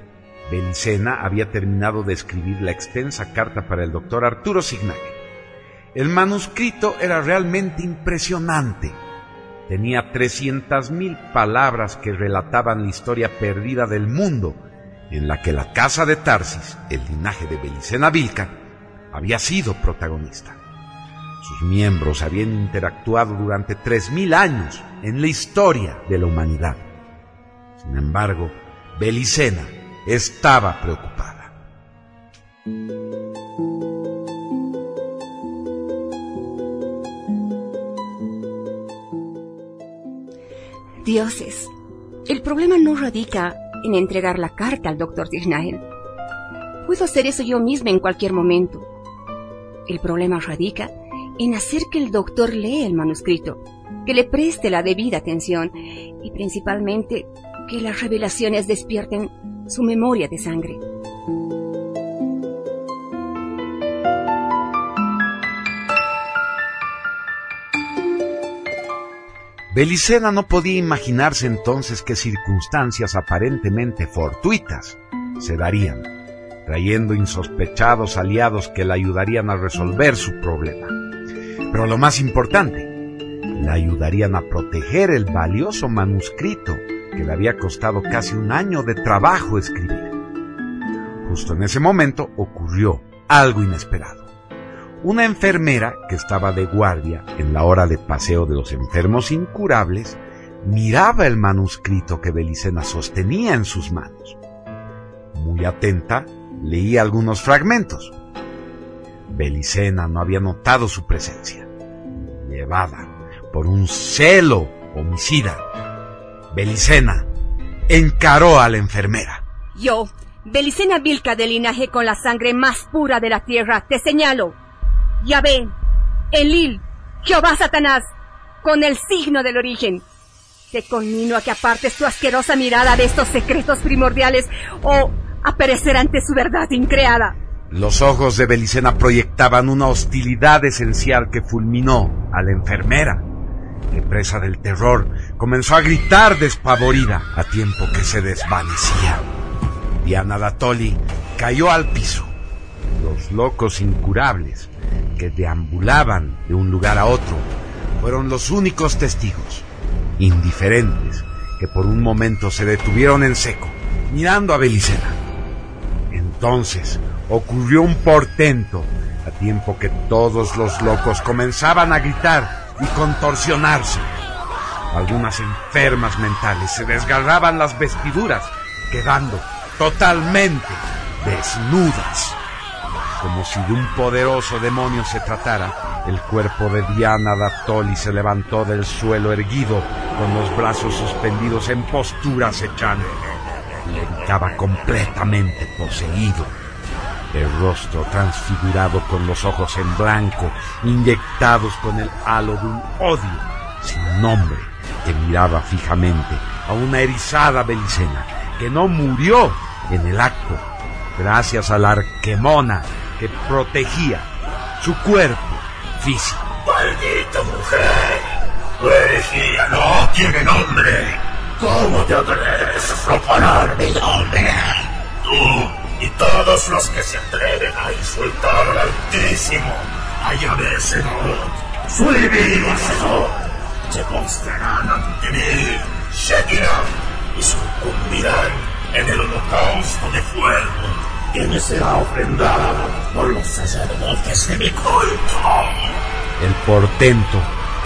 Belicena había terminado de escribir la extensa carta para el doctor Arturo Signagel. El manuscrito era realmente impresionante. Tenía 300.000 palabras que relataban la historia perdida del mundo en la que la casa de Tarsis, el linaje de Belicena Vilca, había sido protagonista. Sus miembros habían interactuado durante 3.000 años en la historia de la humanidad. Sin embargo, Belicena estaba preocupada. Dioses, el problema no radica en entregar la carta al doctor Signagel. Puedo hacer eso yo misma en cualquier momento. El problema radica en hacer que el doctor lea el manuscrito, que le preste la debida atención y principalmente que las revelaciones despierten su memoria de sangre. Belicena no podía imaginarse entonces qué circunstancias aparentemente fortuitas se darían, trayendo insospechados aliados que la ayudarían a resolver su problema. Pero lo más importante, la ayudarían a proteger el valioso manuscrito que le había costado casi un año de trabajo escribir. Justo en ese momento ocurrió algo inesperado. Una enfermera que estaba de guardia en la hora de paseo de los enfermos incurables miraba el manuscrito que Belicena sostenía en sus manos. Muy atenta, leía algunos fragmentos. Belicena no había notado su presencia. Llevada por un celo homicida, Belicena encaró a la enfermera. Yo, Belicena Vilca de linaje con la sangre más pura de la tierra, te señalo. Yahvé, Elil, Jehová Satanás, con el signo del origen. Te conmino a que apartes tu asquerosa mirada de estos secretos primordiales o a perecer ante su verdad increada. Los ojos de Belicena proyectaban una hostilidad esencial que fulminó a la enfermera, presa del terror comenzó a gritar despavorida a tiempo que se desvanecía. Diana Datoli cayó al piso. Los locos incurables que deambulaban de un lugar a otro fueron los únicos testigos, indiferentes, que por un momento se detuvieron en seco, mirando a Belicena. Entonces ocurrió un portento, a tiempo que todos los locos comenzaban a gritar y contorsionarse. Algunas enfermas mentales se desgarraban las vestiduras, quedando totalmente desnudas. Como si de un poderoso demonio se tratara, el cuerpo de Diana Dattoli se levantó del suelo erguido, con los brazos suspendidos en postura acechante. Estaba completamente poseído. El rostro transfigurado con los ojos en blanco, inyectados con el halo de un odio sin nombre, que miraba fijamente a una erizada Belicena, que no murió en el acto, gracias a la arquemona que protegía su cuerpo físico. ¡Maldita mujer! Tu no tiene nombre. ¿Cómo te atreves a profanar mi nombre? Tú y todos los que se atreven a insultar al Altísimo, a Yahvé Sedot, su divino Sedot, se postrarán ante mí, Shekinah, y sucumbirán en el holocausto de fuego que me será ofrendado por los sacerdotes de mi culto. El portento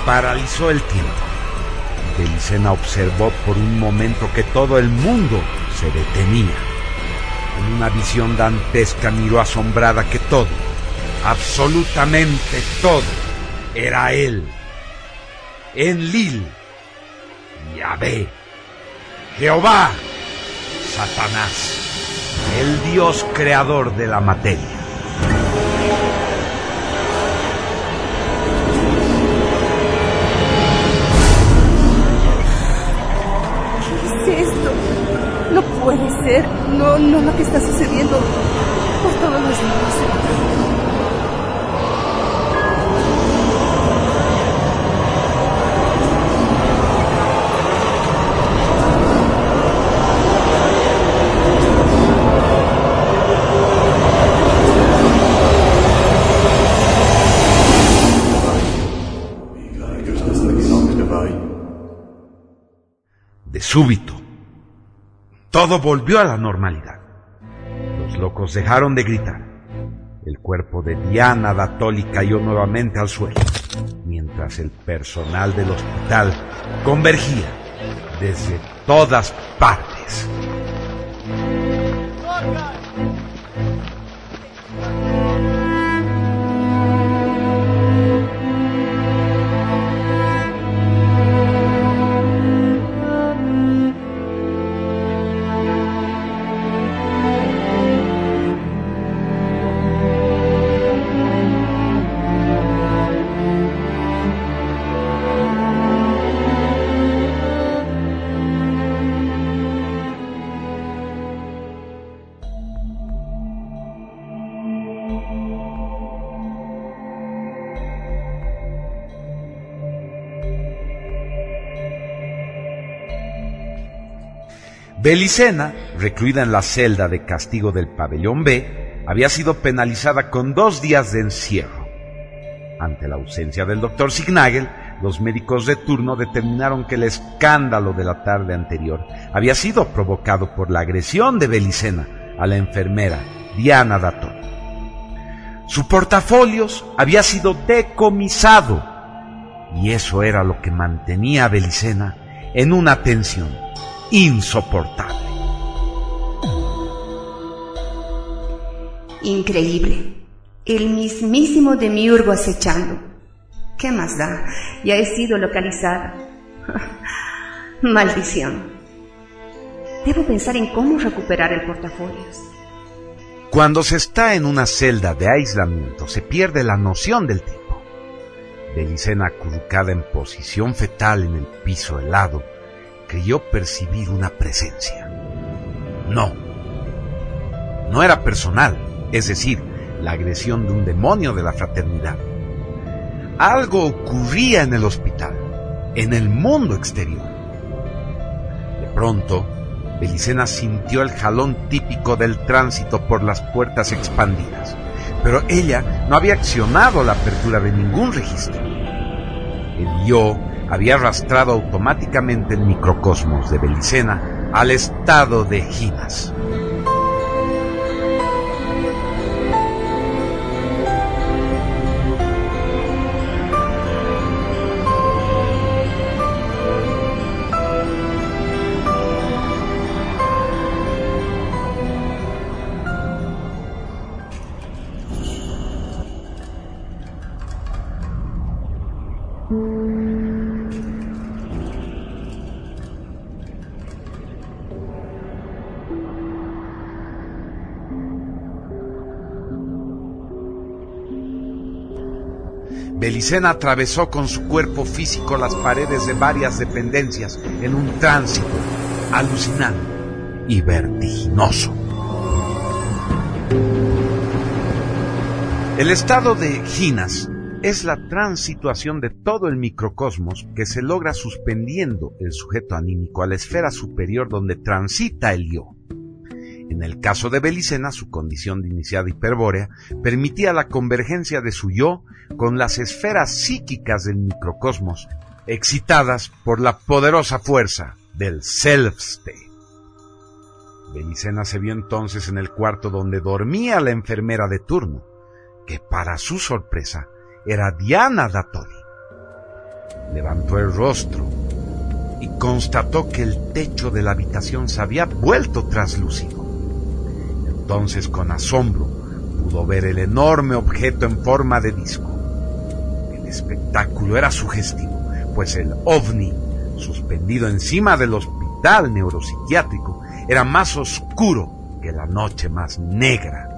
paralizó el tiempo. Belicena observó por un momento que todo el mundo se detenía. En una visión dantesca miró asombrada que todo, absolutamente todo, era él. Enlil, Yahvé, Jehová, Satanás, el Dios creador de la materia. ¿Qué es esto? No puede ser. No, no lo que está sucediendo. Súbito, todo volvió a la normalidad. Los locos dejaron de gritar. El cuerpo de Diana Datoli cayó nuevamente al suelo, mientras el personal del hospital convergía desde todas partes. Belicena, recluida en la celda de castigo del pabellón B, había sido penalizada con dos días de encierro. Ante la ausencia del doctor Signagel, los médicos de turno determinaron que el escándalo de la tarde anterior había sido provocado por la agresión de Belicena a la enfermera Diana Datton. Su portafolios había sido decomisado y eso era lo que mantenía a Belicena en una tensión insoportable. Increíble. El mismísimo Demiurgo acechando. ¿Qué más da? Ya he sido localizada. Maldición. Debo pensar en cómo recuperar el portafolios. Cuando se está en una celda de aislamiento se pierde la noción del tiempo. Belicena, acurrucada en posición fetal en el piso helado, creyó percibir una presencia. No, no era personal, es decir, la agresión de un demonio de la fraternidad. Algo ocurría en el hospital, en el mundo exterior. De pronto, Belicena sintió el jalón típico del tránsito por las puertas expandidas, pero ella no había accionado la apertura de ningún registro. El yo había arrastrado automáticamente el microcosmos de Belicena al estado de Ginas. Belicena atravesó con su cuerpo físico las paredes de varias dependencias en un tránsito alucinante y vertiginoso. El estado de Ginas es la transituación de todo el microcosmos que se logra suspendiendo el sujeto anímico a la esfera superior donde transita el yo. En el caso de Belicena, su condición de iniciada hiperbórea permitía la convergencia de su yo con las esferas psíquicas del microcosmos, excitadas por la poderosa fuerza del self-state. Belicena se vio entonces en el cuarto donde dormía la enfermera de turno, que para su sorpresa era Diana Datori. Levantó el rostro y constató que el techo de la habitación se había vuelto traslúcido. Entonces con asombro pudo ver el enorme objeto en forma de disco. El espectáculo era sugestivo, pues el ovni, suspendido encima del hospital neuropsiquiátrico, era más oscuro que la noche más negra.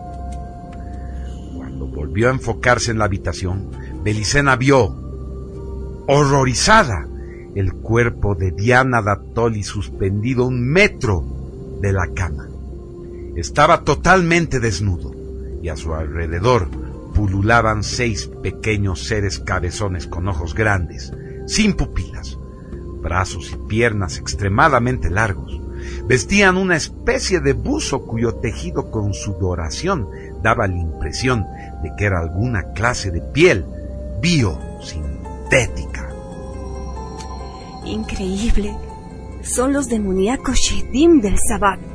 Cuando volvió a enfocarse en la habitación, Belicena vio, horrorizada, el cuerpo de Diana Dattoli suspendido un metro de la cama. Estaba totalmente desnudo y a su alrededor pululaban seis pequeños seres cabezones con ojos grandes, sin pupilas, brazos y piernas extremadamente largos. Vestían una especie de buzo cuyo tejido con sudoración daba la impresión de que era alguna clase de piel biosintética. Increíble. Son los demoníacos Shedim del Sabbat.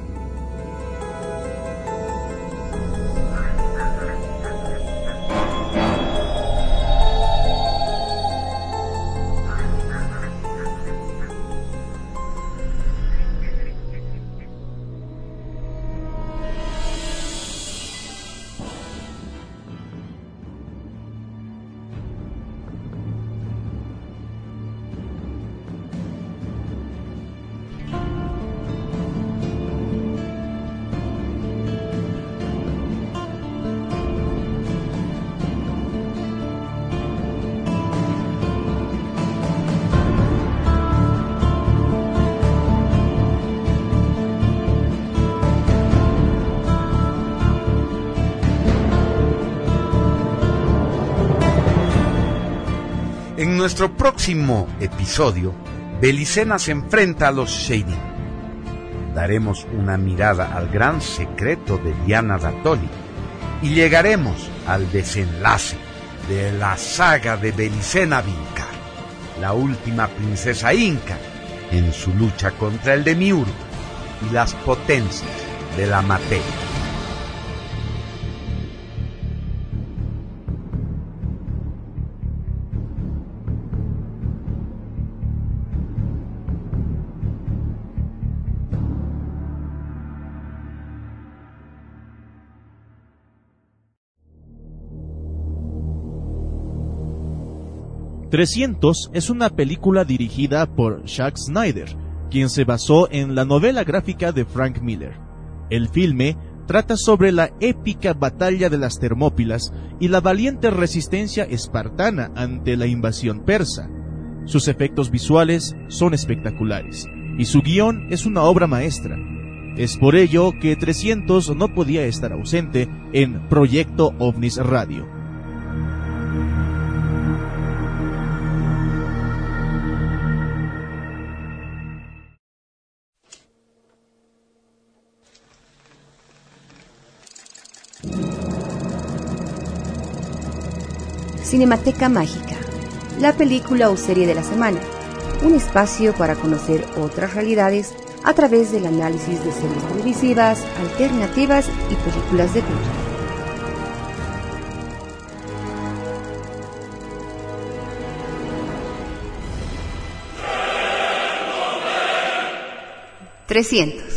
Nuestro próximo episodio, Belicena se enfrenta a los Shading. Daremos una mirada al gran secreto de Diana Dattoli y llegaremos al desenlace de la saga de Belicena Vinca, la última princesa inca, en su lucha contra el demiurgo y las potencias de la materia. ...300 es una película dirigida por Zack Snyder, quien se basó en la novela gráfica de Frank Miller. El filme trata sobre la épica batalla de las Termópilas y la valiente resistencia espartana ante la invasión persa. Sus efectos visuales son espectaculares y su guion es una obra maestra. Es por ello que 300 no podía estar ausente en Proyecto OVNIS Radio. Cinemateca Mágica, la película o serie de la semana, un espacio para conocer otras realidades a través del análisis de series televisivas, alternativas y películas de culto. Trescientos.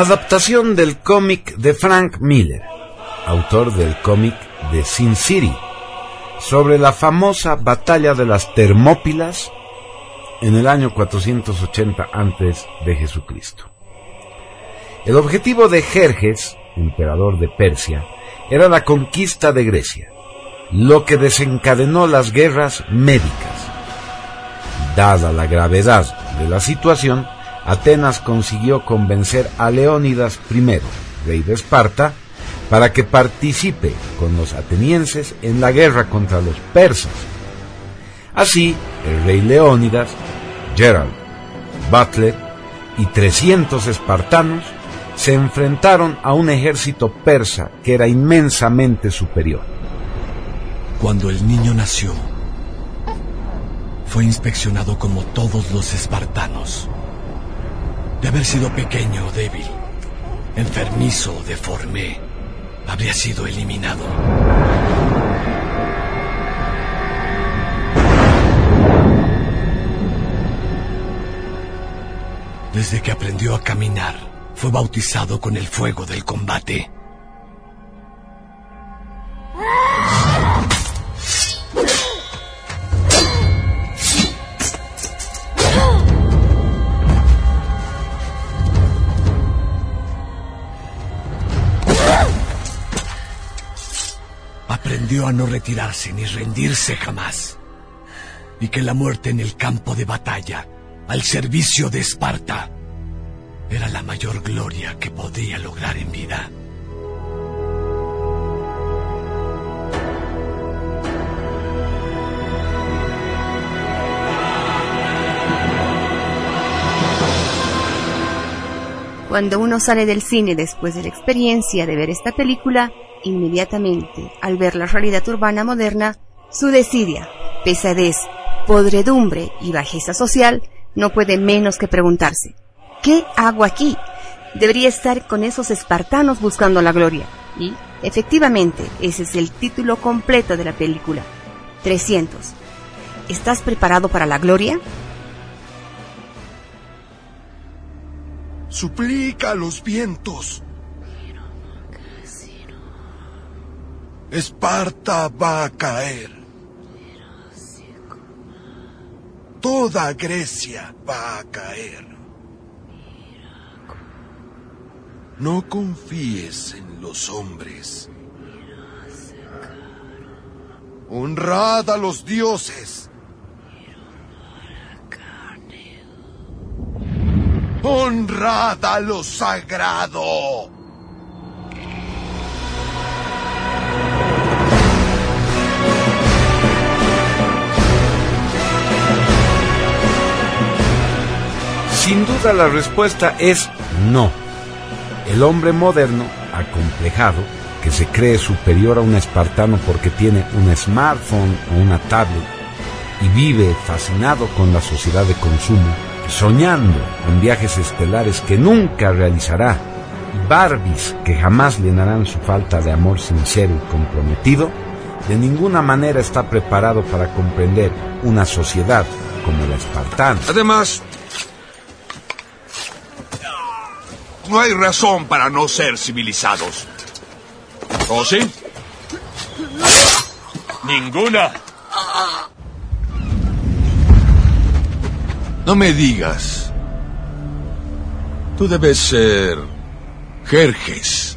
Adaptación del cómic de Frank Miller, autor del cómic de Sin City, sobre la famosa batalla de las Termópilas en el año 480 antes de Jesucristo. El objetivo de Jerjes, emperador de Persia, era la conquista de Grecia, lo que desencadenó las guerras médicas. Dada la gravedad de la situación, Atenas consiguió convencer a Leónidas I, rey de Esparta, para que participe con los atenienses en la guerra contra los persas. Así, el rey Leónidas, Gerald, Butler y 300 espartanos se enfrentaron a un ejército persa que era inmensamente superior. Cuando el niño nació, fue inspeccionado como todos los espartanos. De haber sido pequeño, débil, enfermizo, deforme, habría sido eliminado. Desde que aprendió a caminar, fue bautizado con el fuego del combate. No retirarse ni rendirse jamás. Y que la muerte en el campo de batalla, al servicio de Esparta, era la mayor gloria que podía lograr en vida. Cuando uno sale del cine después de la experiencia de ver esta película, inmediatamente, al ver la realidad urbana moderna, su desidia, pesadez, podredumbre y bajeza social, no puede menos que preguntarse, ¿qué hago aquí? Debería estar con esos espartanos buscando la gloria. Y, efectivamente, ese es el título completo de la película. 300. ¿Estás preparado para la gloria? Suplica a los vientos. Esparta va a caer. Toda Grecia va a caer. No confíes en los hombres. Honrad a los dioses. Honrad a lo sagrado. Sin duda la respuesta es no. El hombre moderno, acomplejado, que se cree superior a un espartano porque tiene un smartphone o una tablet y vive fascinado con la sociedad de consumo, soñando en viajes estelares que nunca realizará, y Barbies que jamás llenarán su falta de amor sincero y comprometido, de ninguna manera está preparado para comprender una sociedad como la espartana. Además, no hay razón para no ser civilizados. ¿O sí? Ninguna. No me digas. Tú debes ser Jerjes.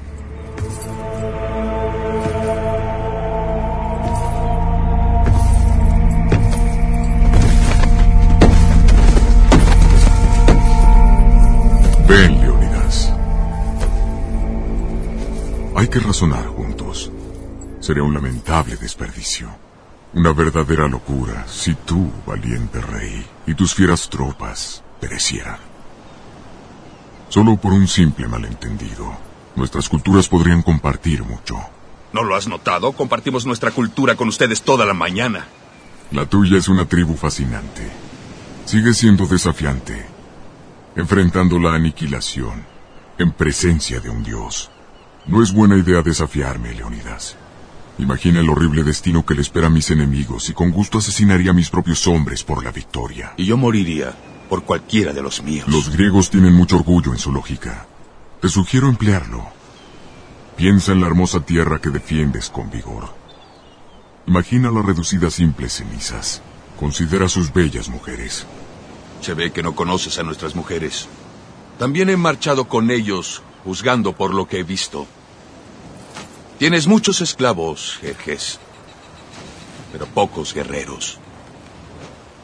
Hay que razonar juntos. Sería un lamentable desperdicio. Una verdadera locura si tú, valiente rey, y tus fieras tropas perecieran. Solo por un simple malentendido, nuestras culturas podrían compartir mucho. ¿No lo has notado? Compartimos nuestra cultura con ustedes toda la mañana. La tuya es una tribu fascinante. Sigue siendo desafiante, enfrentando la aniquilación en presencia de un dios. No es buena idea desafiarme, Leonidas. Imagina el horrible destino que le espera a mis enemigos y con gusto asesinaría a mis propios hombres por la victoria. Y yo moriría por cualquiera de los míos. Los griegos tienen mucho orgullo en su lógica. Te sugiero emplearlo. Piensa en la hermosa tierra que defiendes con vigor. Imagina la reducida a simples cenizas. Considera sus bellas mujeres. Se ve que no conoces a nuestras mujeres. También he marchado con ellos, juzgando por lo que he visto. Tienes muchos esclavos, Jerjes, pero pocos guerreros.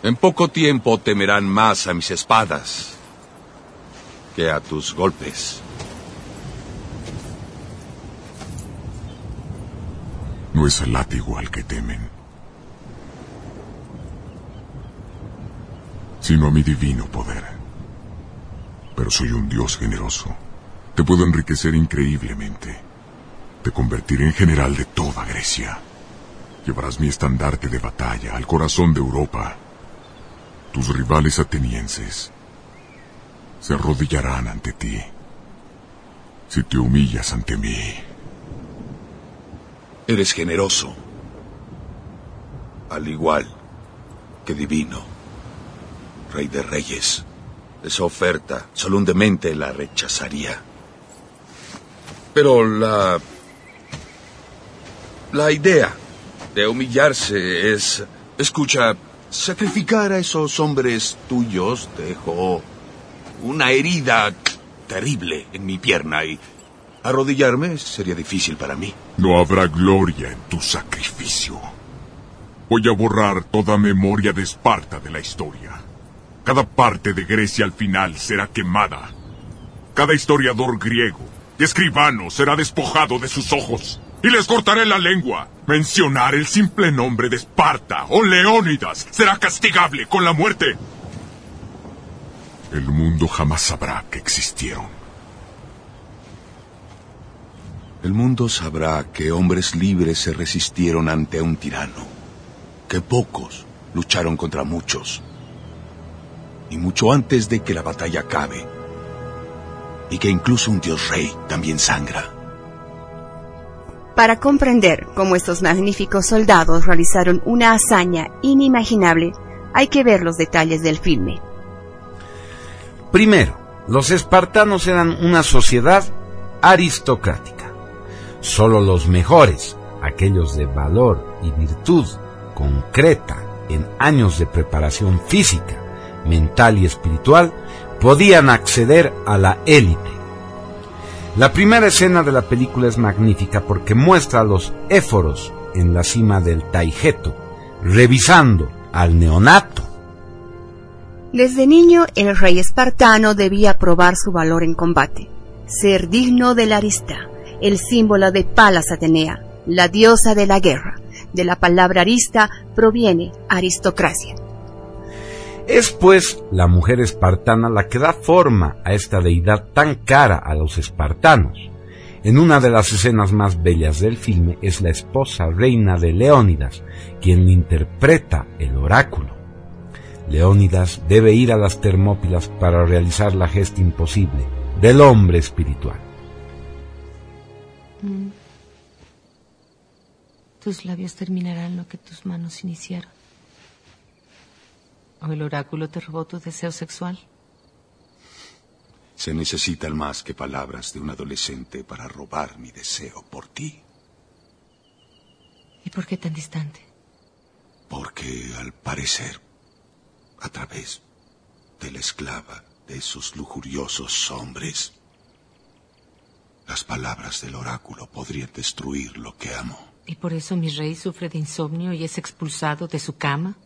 En poco tiempo temerán más a mis espadas que a tus golpes. No es el látigo al que temen, sino a mi divino poder. Pero soy un dios generoso. Te puedo enriquecer increíblemente. Te convertiré en general de toda Grecia. Llevarás mi estandarte de batalla al corazón de Europa. Tus rivales atenienses se arrodillarán ante ti si te humillas ante mí. Eres generoso, al igual que divino, rey de reyes. Esa oferta solo la rechazaría. Pero la... La idea de humillarse es... Escucha, sacrificar a esos hombres tuyos dejó una herida terrible en mi pierna y arrodillarme sería difícil para mí. No habrá gloria en tu sacrificio. Voy a borrar toda memoria de Esparta de la historia. Cada parte de Grecia al final será quemada. Cada historiador griego escribano será despojado de sus ojos. Y les cortaré la lengua. Mencionar el simple nombre de Esparta o Leónidas será castigable con la muerte. El mundo jamás sabrá que existieron. El mundo sabrá que hombres libres se resistieron ante un tirano, que pocos lucharon contra muchos, y mucho antes de que la batalla acabe, y que incluso un dios rey también sangra. Para comprender cómo estos magníficos soldados realizaron una hazaña inimaginable, hay que ver los detalles del filme. Primero, los espartanos eran una sociedad aristocrática. Solo los mejores, aquellos de valor y virtud concreta en años de preparación física, mental y espiritual, podían acceder a la élite. La primera escena de la película es magnífica porque muestra a los éforos en la cima del Taigeto, revisando al neonato. Desde niño, el rey espartano debía probar su valor en combate, ser digno del arista, el símbolo de Palas Atenea, la diosa de la guerra. De la palabra arista proviene aristocracia. Es pues la mujer espartana la que da forma a esta deidad tan cara a los espartanos. En una de las escenas más bellas del filme es la esposa reina de Leónidas, quien interpreta el oráculo. Leónidas debe ir a las Termópilas para realizar la gesta imposible del hombre espiritual. Mm. Tus labios terminarán lo que tus manos iniciaron. ¿O el oráculo te robó tu deseo sexual? Se necesitan más que palabras de un adolescente para robar mi deseo por ti. ¿Y por qué tan distante? Porque, al parecer, a través de la esclava de esos lujuriosos hombres. Las palabras del oráculo podrían destruir lo que amo. ¿Y por eso mi rey sufre de insomnio y es expulsado de su cama?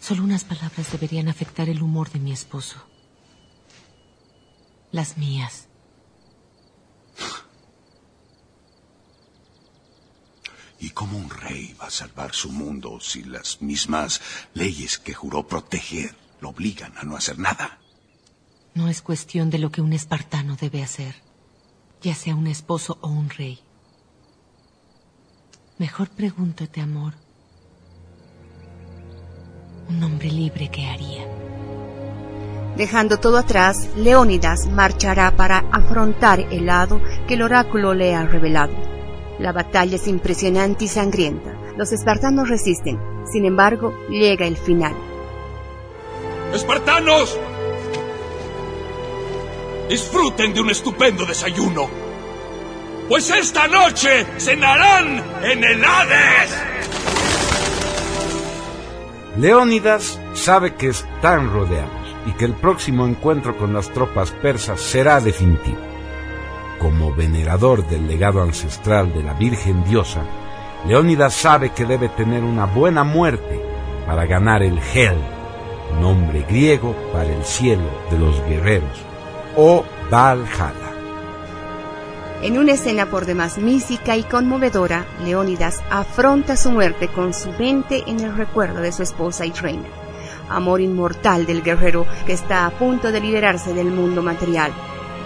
Solo unas palabras deberían afectar el humor de mi esposo. Las mías. ¿Y cómo un rey va a salvar su mundo si las mismas leyes que juró proteger lo obligan a no hacer nada? No es cuestión de lo que un espartano debe hacer, ya sea un esposo o un rey. Mejor pregúntate, amor. Un hombre libre qué haría. Dejando todo atrás, Leónidas marchará para afrontar el lado que el oráculo le ha revelado. La batalla es impresionante y sangrienta. Los espartanos resisten. Sin embargo, llega el final. ¡Espartanos! Disfruten de un estupendo desayuno. Pues esta noche cenarán en el Hades. Leónidas sabe que están rodeados y que el próximo encuentro con las tropas persas será definitivo. Como venerador del legado ancestral de la Virgen Diosa, Leónidas sabe que debe tener una buena muerte para ganar el Hel, nombre griego para el cielo de los guerreros, o Valhalla. En una escena por demás mística y conmovedora, Leónidas afronta su muerte con su mente en el recuerdo de su esposa y reina. Amor inmortal del guerrero que está a punto de liberarse del mundo material.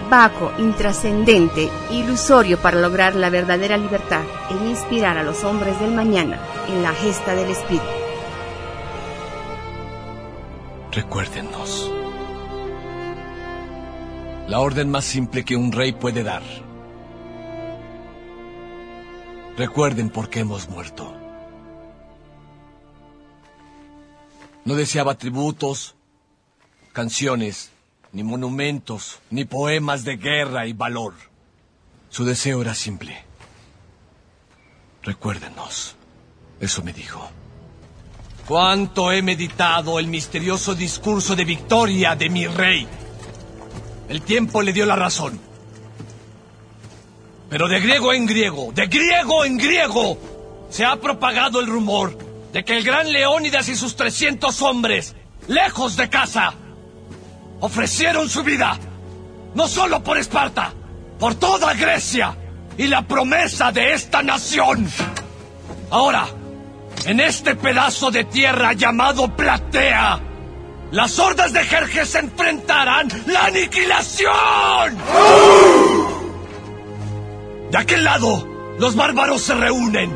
Baco, intrascendente, ilusorio para lograr la verdadera libertad e inspirar a los hombres del mañana en la gesta del espíritu. Recuérdenos. La orden más simple que un rey puede dar. Recuerden por qué hemos muerto. No deseaba tributos, canciones, ni monumentos, ni poemas de guerra y valor. Su deseo era simple. Recuérdenos. Eso me dijo. Cuánto he meditado el misterioso discurso de victoria de mi rey. El tiempo le dio la razón. Pero de griego en griego, de griego en griego, se ha propagado el rumor de que el gran Leónidas y sus 300 hombres, lejos de casa, ofrecieron su vida, no solo por Esparta, por toda Grecia y la promesa de esta nación. Ahora, en este pedazo de tierra llamado Platea, las hordas de Jerjes enfrentarán la aniquilación. De aquel lado, los bárbaros se reúnen.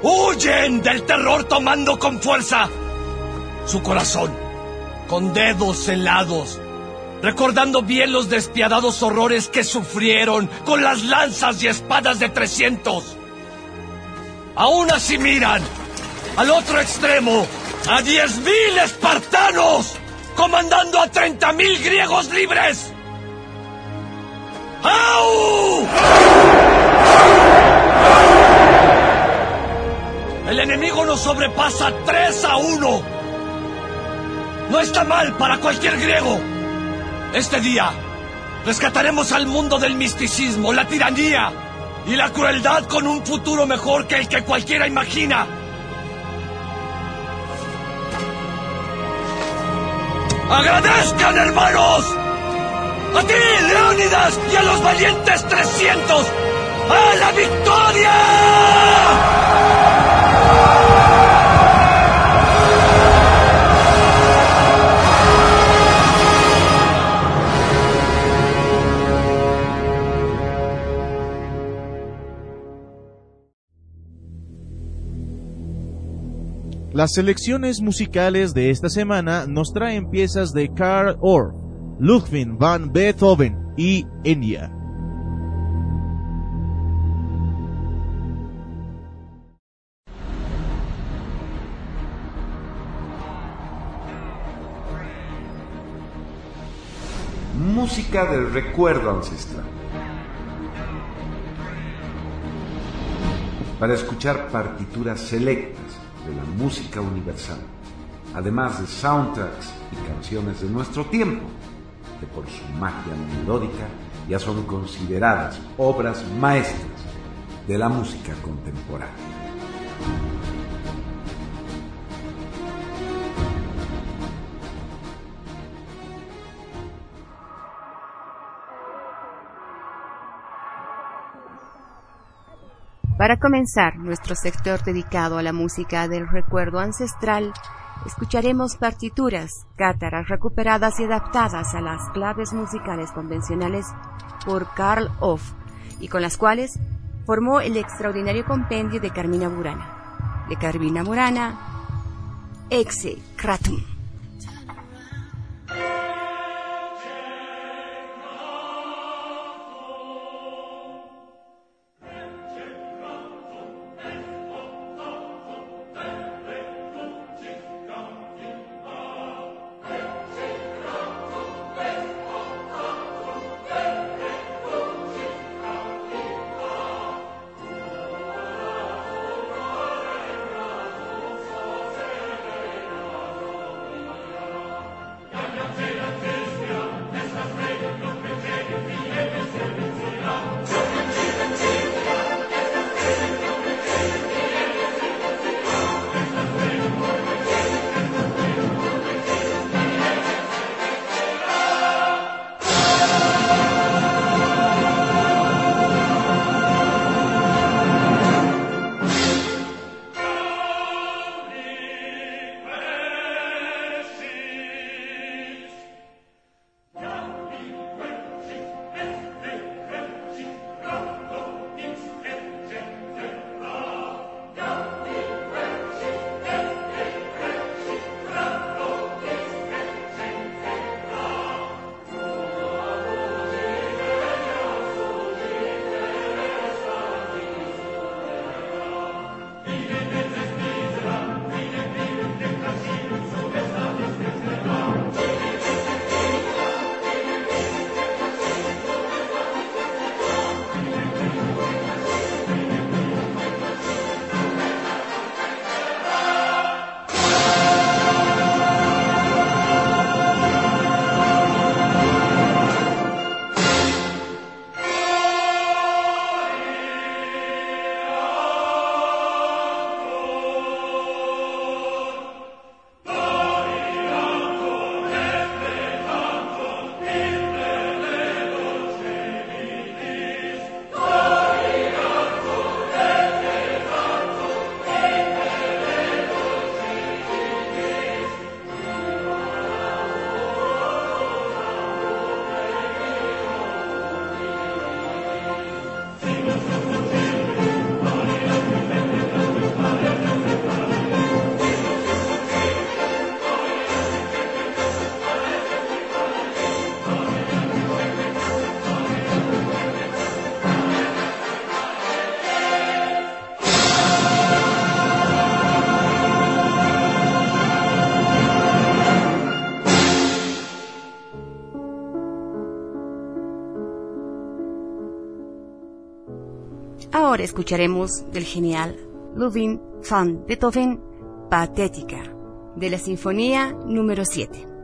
Huyen del terror tomando con fuerza su corazón, con dedos helados, recordando bien los despiadados horrores que sufrieron con las lanzas y espadas de 300. Aún así miran al otro extremo a 10.000 espartanos comandando a 30.000 griegos libres. ¡Au! Sobrepasa 3 a 1. No está mal para cualquier griego. Este día rescataremos al mundo del misticismo, la tiranía y la crueldad con un futuro mejor que el que cualquiera imagina. ¡Agradezcan, hermanos! ¡A ti, Leónidas, y a los valientes 300! ¡A la victoria! Las selecciones musicales de esta semana nos traen piezas de Karl Orff, Ludwig van Beethoven y Enya. Música del recuerdo ancestral. Para escuchar partituras selectas de la música universal, además de soundtracks y canciones de nuestro tiempo, que por su magia melódica ya son consideradas obras maestras de la música contemporánea. Para comenzar nuestro sector dedicado a la música del recuerdo ancestral, escucharemos partituras, cátaras recuperadas y adaptadas a las claves musicales convencionales por Karl Off y con las cuales formó el extraordinario compendio de Carmina Burana. De Carmina Burana, Exe Kratum. Escucharemos del genial Ludwig van Beethoven Patética, de la Sinfonía número 7.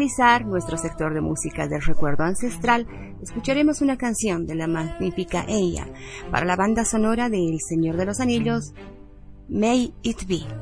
Finalizar nuestro sector de música del recuerdo ancestral, escucharemos una canción de la magnífica Ella para la banda sonora de El Señor de los Anillos, May It Be.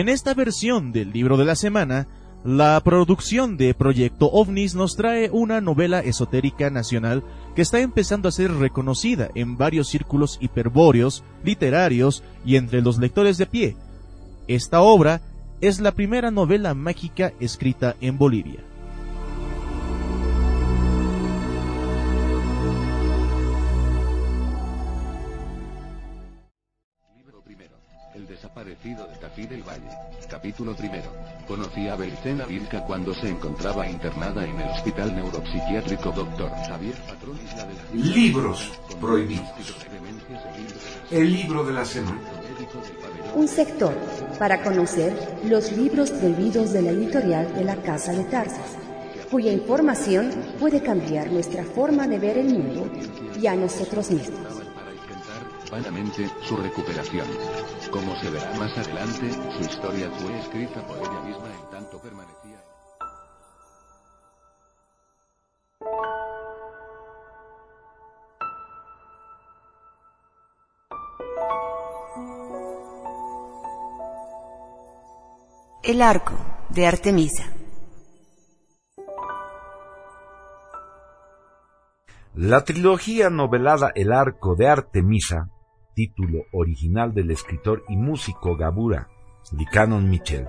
En esta versión del libro de la semana, la producción de Proyecto OVNIS nos trae una novela esotérica nacional que está empezando a ser reconocida en varios círculos hiperbóreos, literarios y entre los lectores de pie. Esta obra es la primera novela mágica escrita en Bolivia. Desaparecido de Tafí del Valle. Capítulo primero. Conocí a Belcena Vilca cuando se encontraba internada en el Hospital Neuropsiquiátrico Dr. Javier Patrón Isla de la... Libros prohibidos. El libro de la semana. Un sector para conocer los libros prohibidos de la editorial de la Casa de Tarzas, cuya información puede cambiar nuestra forma de ver el mundo y a nosotros mismos su recuperación. Como se verá más adelante, su historia fue escrita por ella misma en tanto permanecía. El arco de Artemisa. La trilogía novelada El arco de Artemisa título original del escritor y músico Gabura, Canon Mitchell,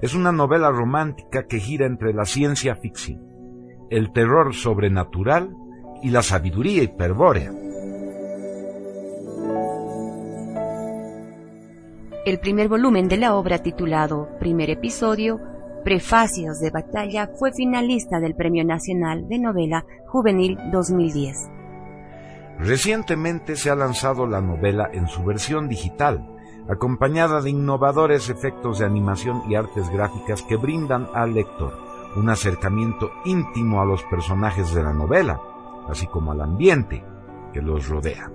es una novela romántica que gira entre la ciencia ficción, el terror sobrenatural y la sabiduría hiperbórea. El primer volumen de la obra titulado Primer Episodio, Prefacios de Batalla, fue finalista del Premio Nacional de Novela Juvenil 2010. Recientemente se ha lanzado la novela en su versión digital, acompañada de innovadores efectos de animación y artes gráficas que brindan al lector un acercamiento íntimo a los personajes de la novela, así como al ambiente que los rodea.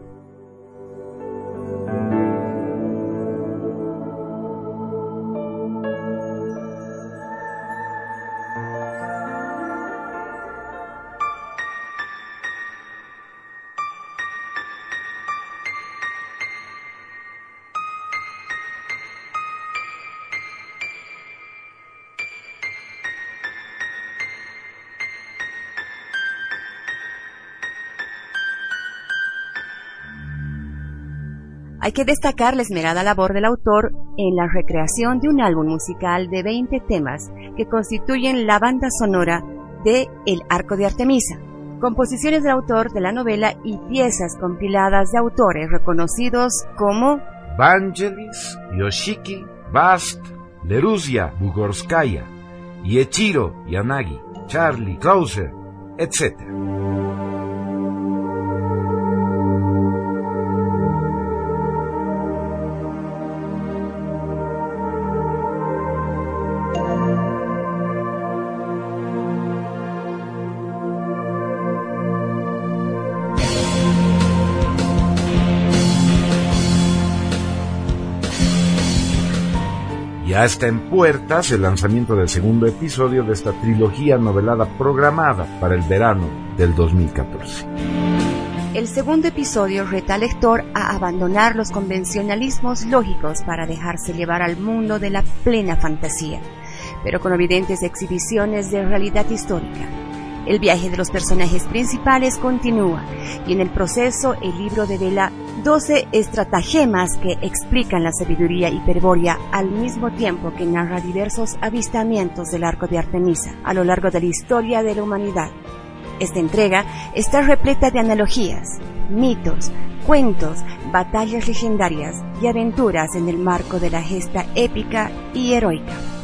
Hay que destacar la esmerada labor del autor en la recreación de un álbum musical de 20 temas que constituyen la banda sonora de El Arco de Artemisa, composiciones del autor de la novela y piezas compiladas de autores reconocidos como Vangelis, Yoshiki, Bast, Leruzia Bugorskaya, Yechiro Yanagi, Charlie Krauser, etc. Ya está en puertas el lanzamiento del segundo episodio de esta trilogía novelada programada para el verano del 2014. El segundo episodio reta al lector a abandonar los convencionalismos lógicos para dejarse llevar al mundo de la plena fantasía, pero con evidentes exhibiciones de realidad histórica. El viaje de los personajes principales continúa y en el proceso el libro devela 12 estratagemas que explican la sabiduría hiperbórea al mismo tiempo que narra diversos avistamientos del arco de Artemisa a lo largo de la historia de la humanidad. Esta entrega está repleta de analogías, mitos, cuentos, batallas legendarias y aventuras en el marco de la gesta épica y heroica.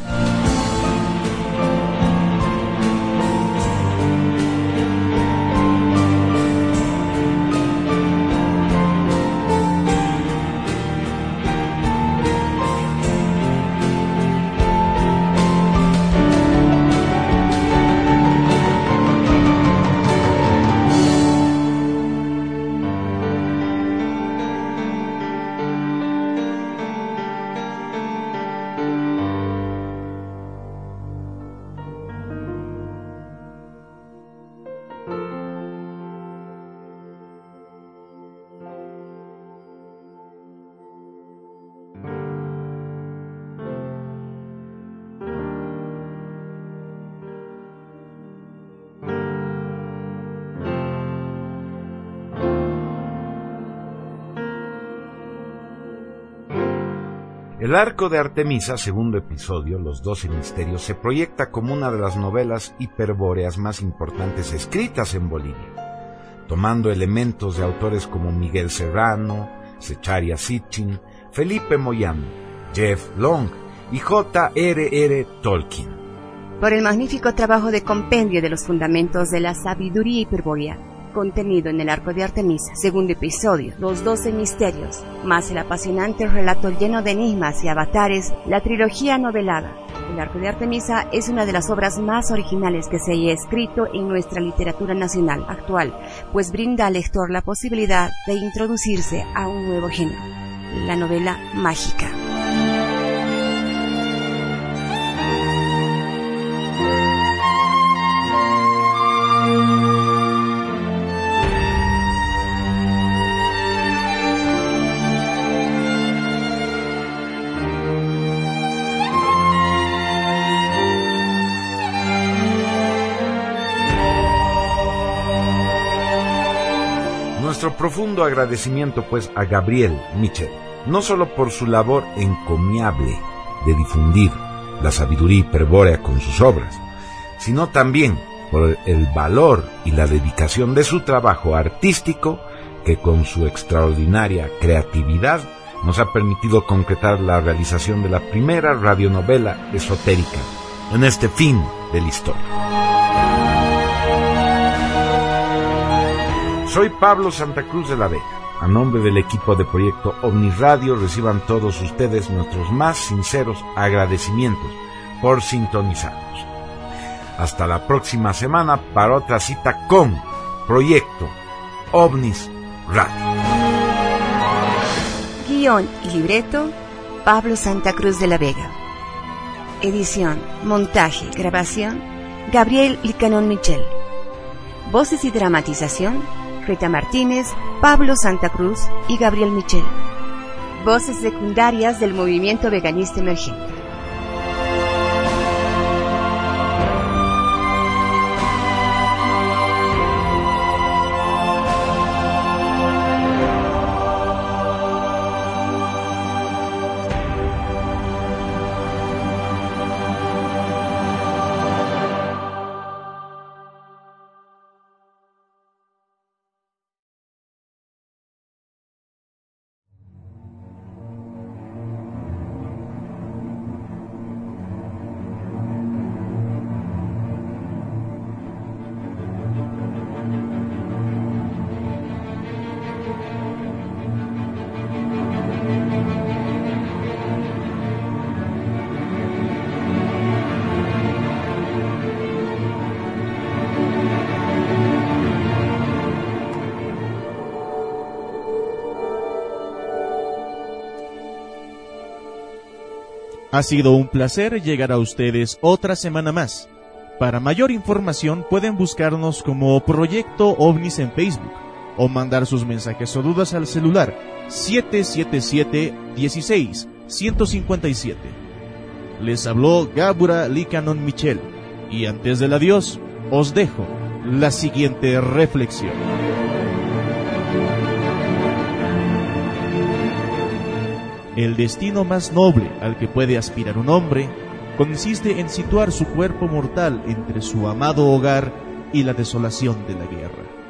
El arco de Artemisa, segundo episodio, Los Doce Misterios, se proyecta como una de las novelas hiperbóreas más importantes escritas en Bolivia, tomando elementos de autores como Miguel Serrano, Secharia Sitchin, Felipe Moyano, Jeff Long y J.R.R. Tolkien. Por el magnífico trabajo de compendio de los fundamentos de la sabiduría hiperbórea, contenido en el arco de Artemisa, segundo episodio, los doce misterios, más el apasionante relato lleno de enigmas y avatares, la trilogía novelada. El arco de Artemisa es una de las obras más originales que se haya escrito en nuestra literatura nacional actual, pues brinda al lector la posibilidad de introducirse a un nuevo género, la novela mágica. Profundo agradecimiento pues a Gabriel Mitchell, no solo por su labor encomiable de difundir la sabiduría hiperbórea con sus obras, sino también por el valor y la dedicación de su trabajo artístico que con su extraordinaria creatividad nos ha permitido concretar la realización de la primera radionovela esotérica en este fin de la historia. Soy Pablo Santa Cruz de la Vega. A nombre del equipo de proyecto Omniradio reciban todos ustedes nuestros más sinceros agradecimientos por sintonizarnos. Hasta la próxima semana para otra cita con Proyecto OVNIS Radio. Guión y libreto, Pablo Santa Cruz de la Vega. Edición, montaje, grabación, Gabriel Licanón Michel. Voces y dramatización, Rita Martínez, Pablo Santa Cruz y Gabriel Michel. Voces secundarias del movimiento veganista emergente. Ha sido un placer llegar a ustedes otra semana más. Para mayor información pueden buscarnos como Proyecto OVNIS en Facebook o mandar sus mensajes o dudas al celular 777 16 157. Les habló Gabura Likanon Michel y antes del adiós os dejo la siguiente reflexión. El destino más noble al que puede aspirar un hombre consiste en situar su cuerpo mortal entre su amado hogar y la desolación de la guerra.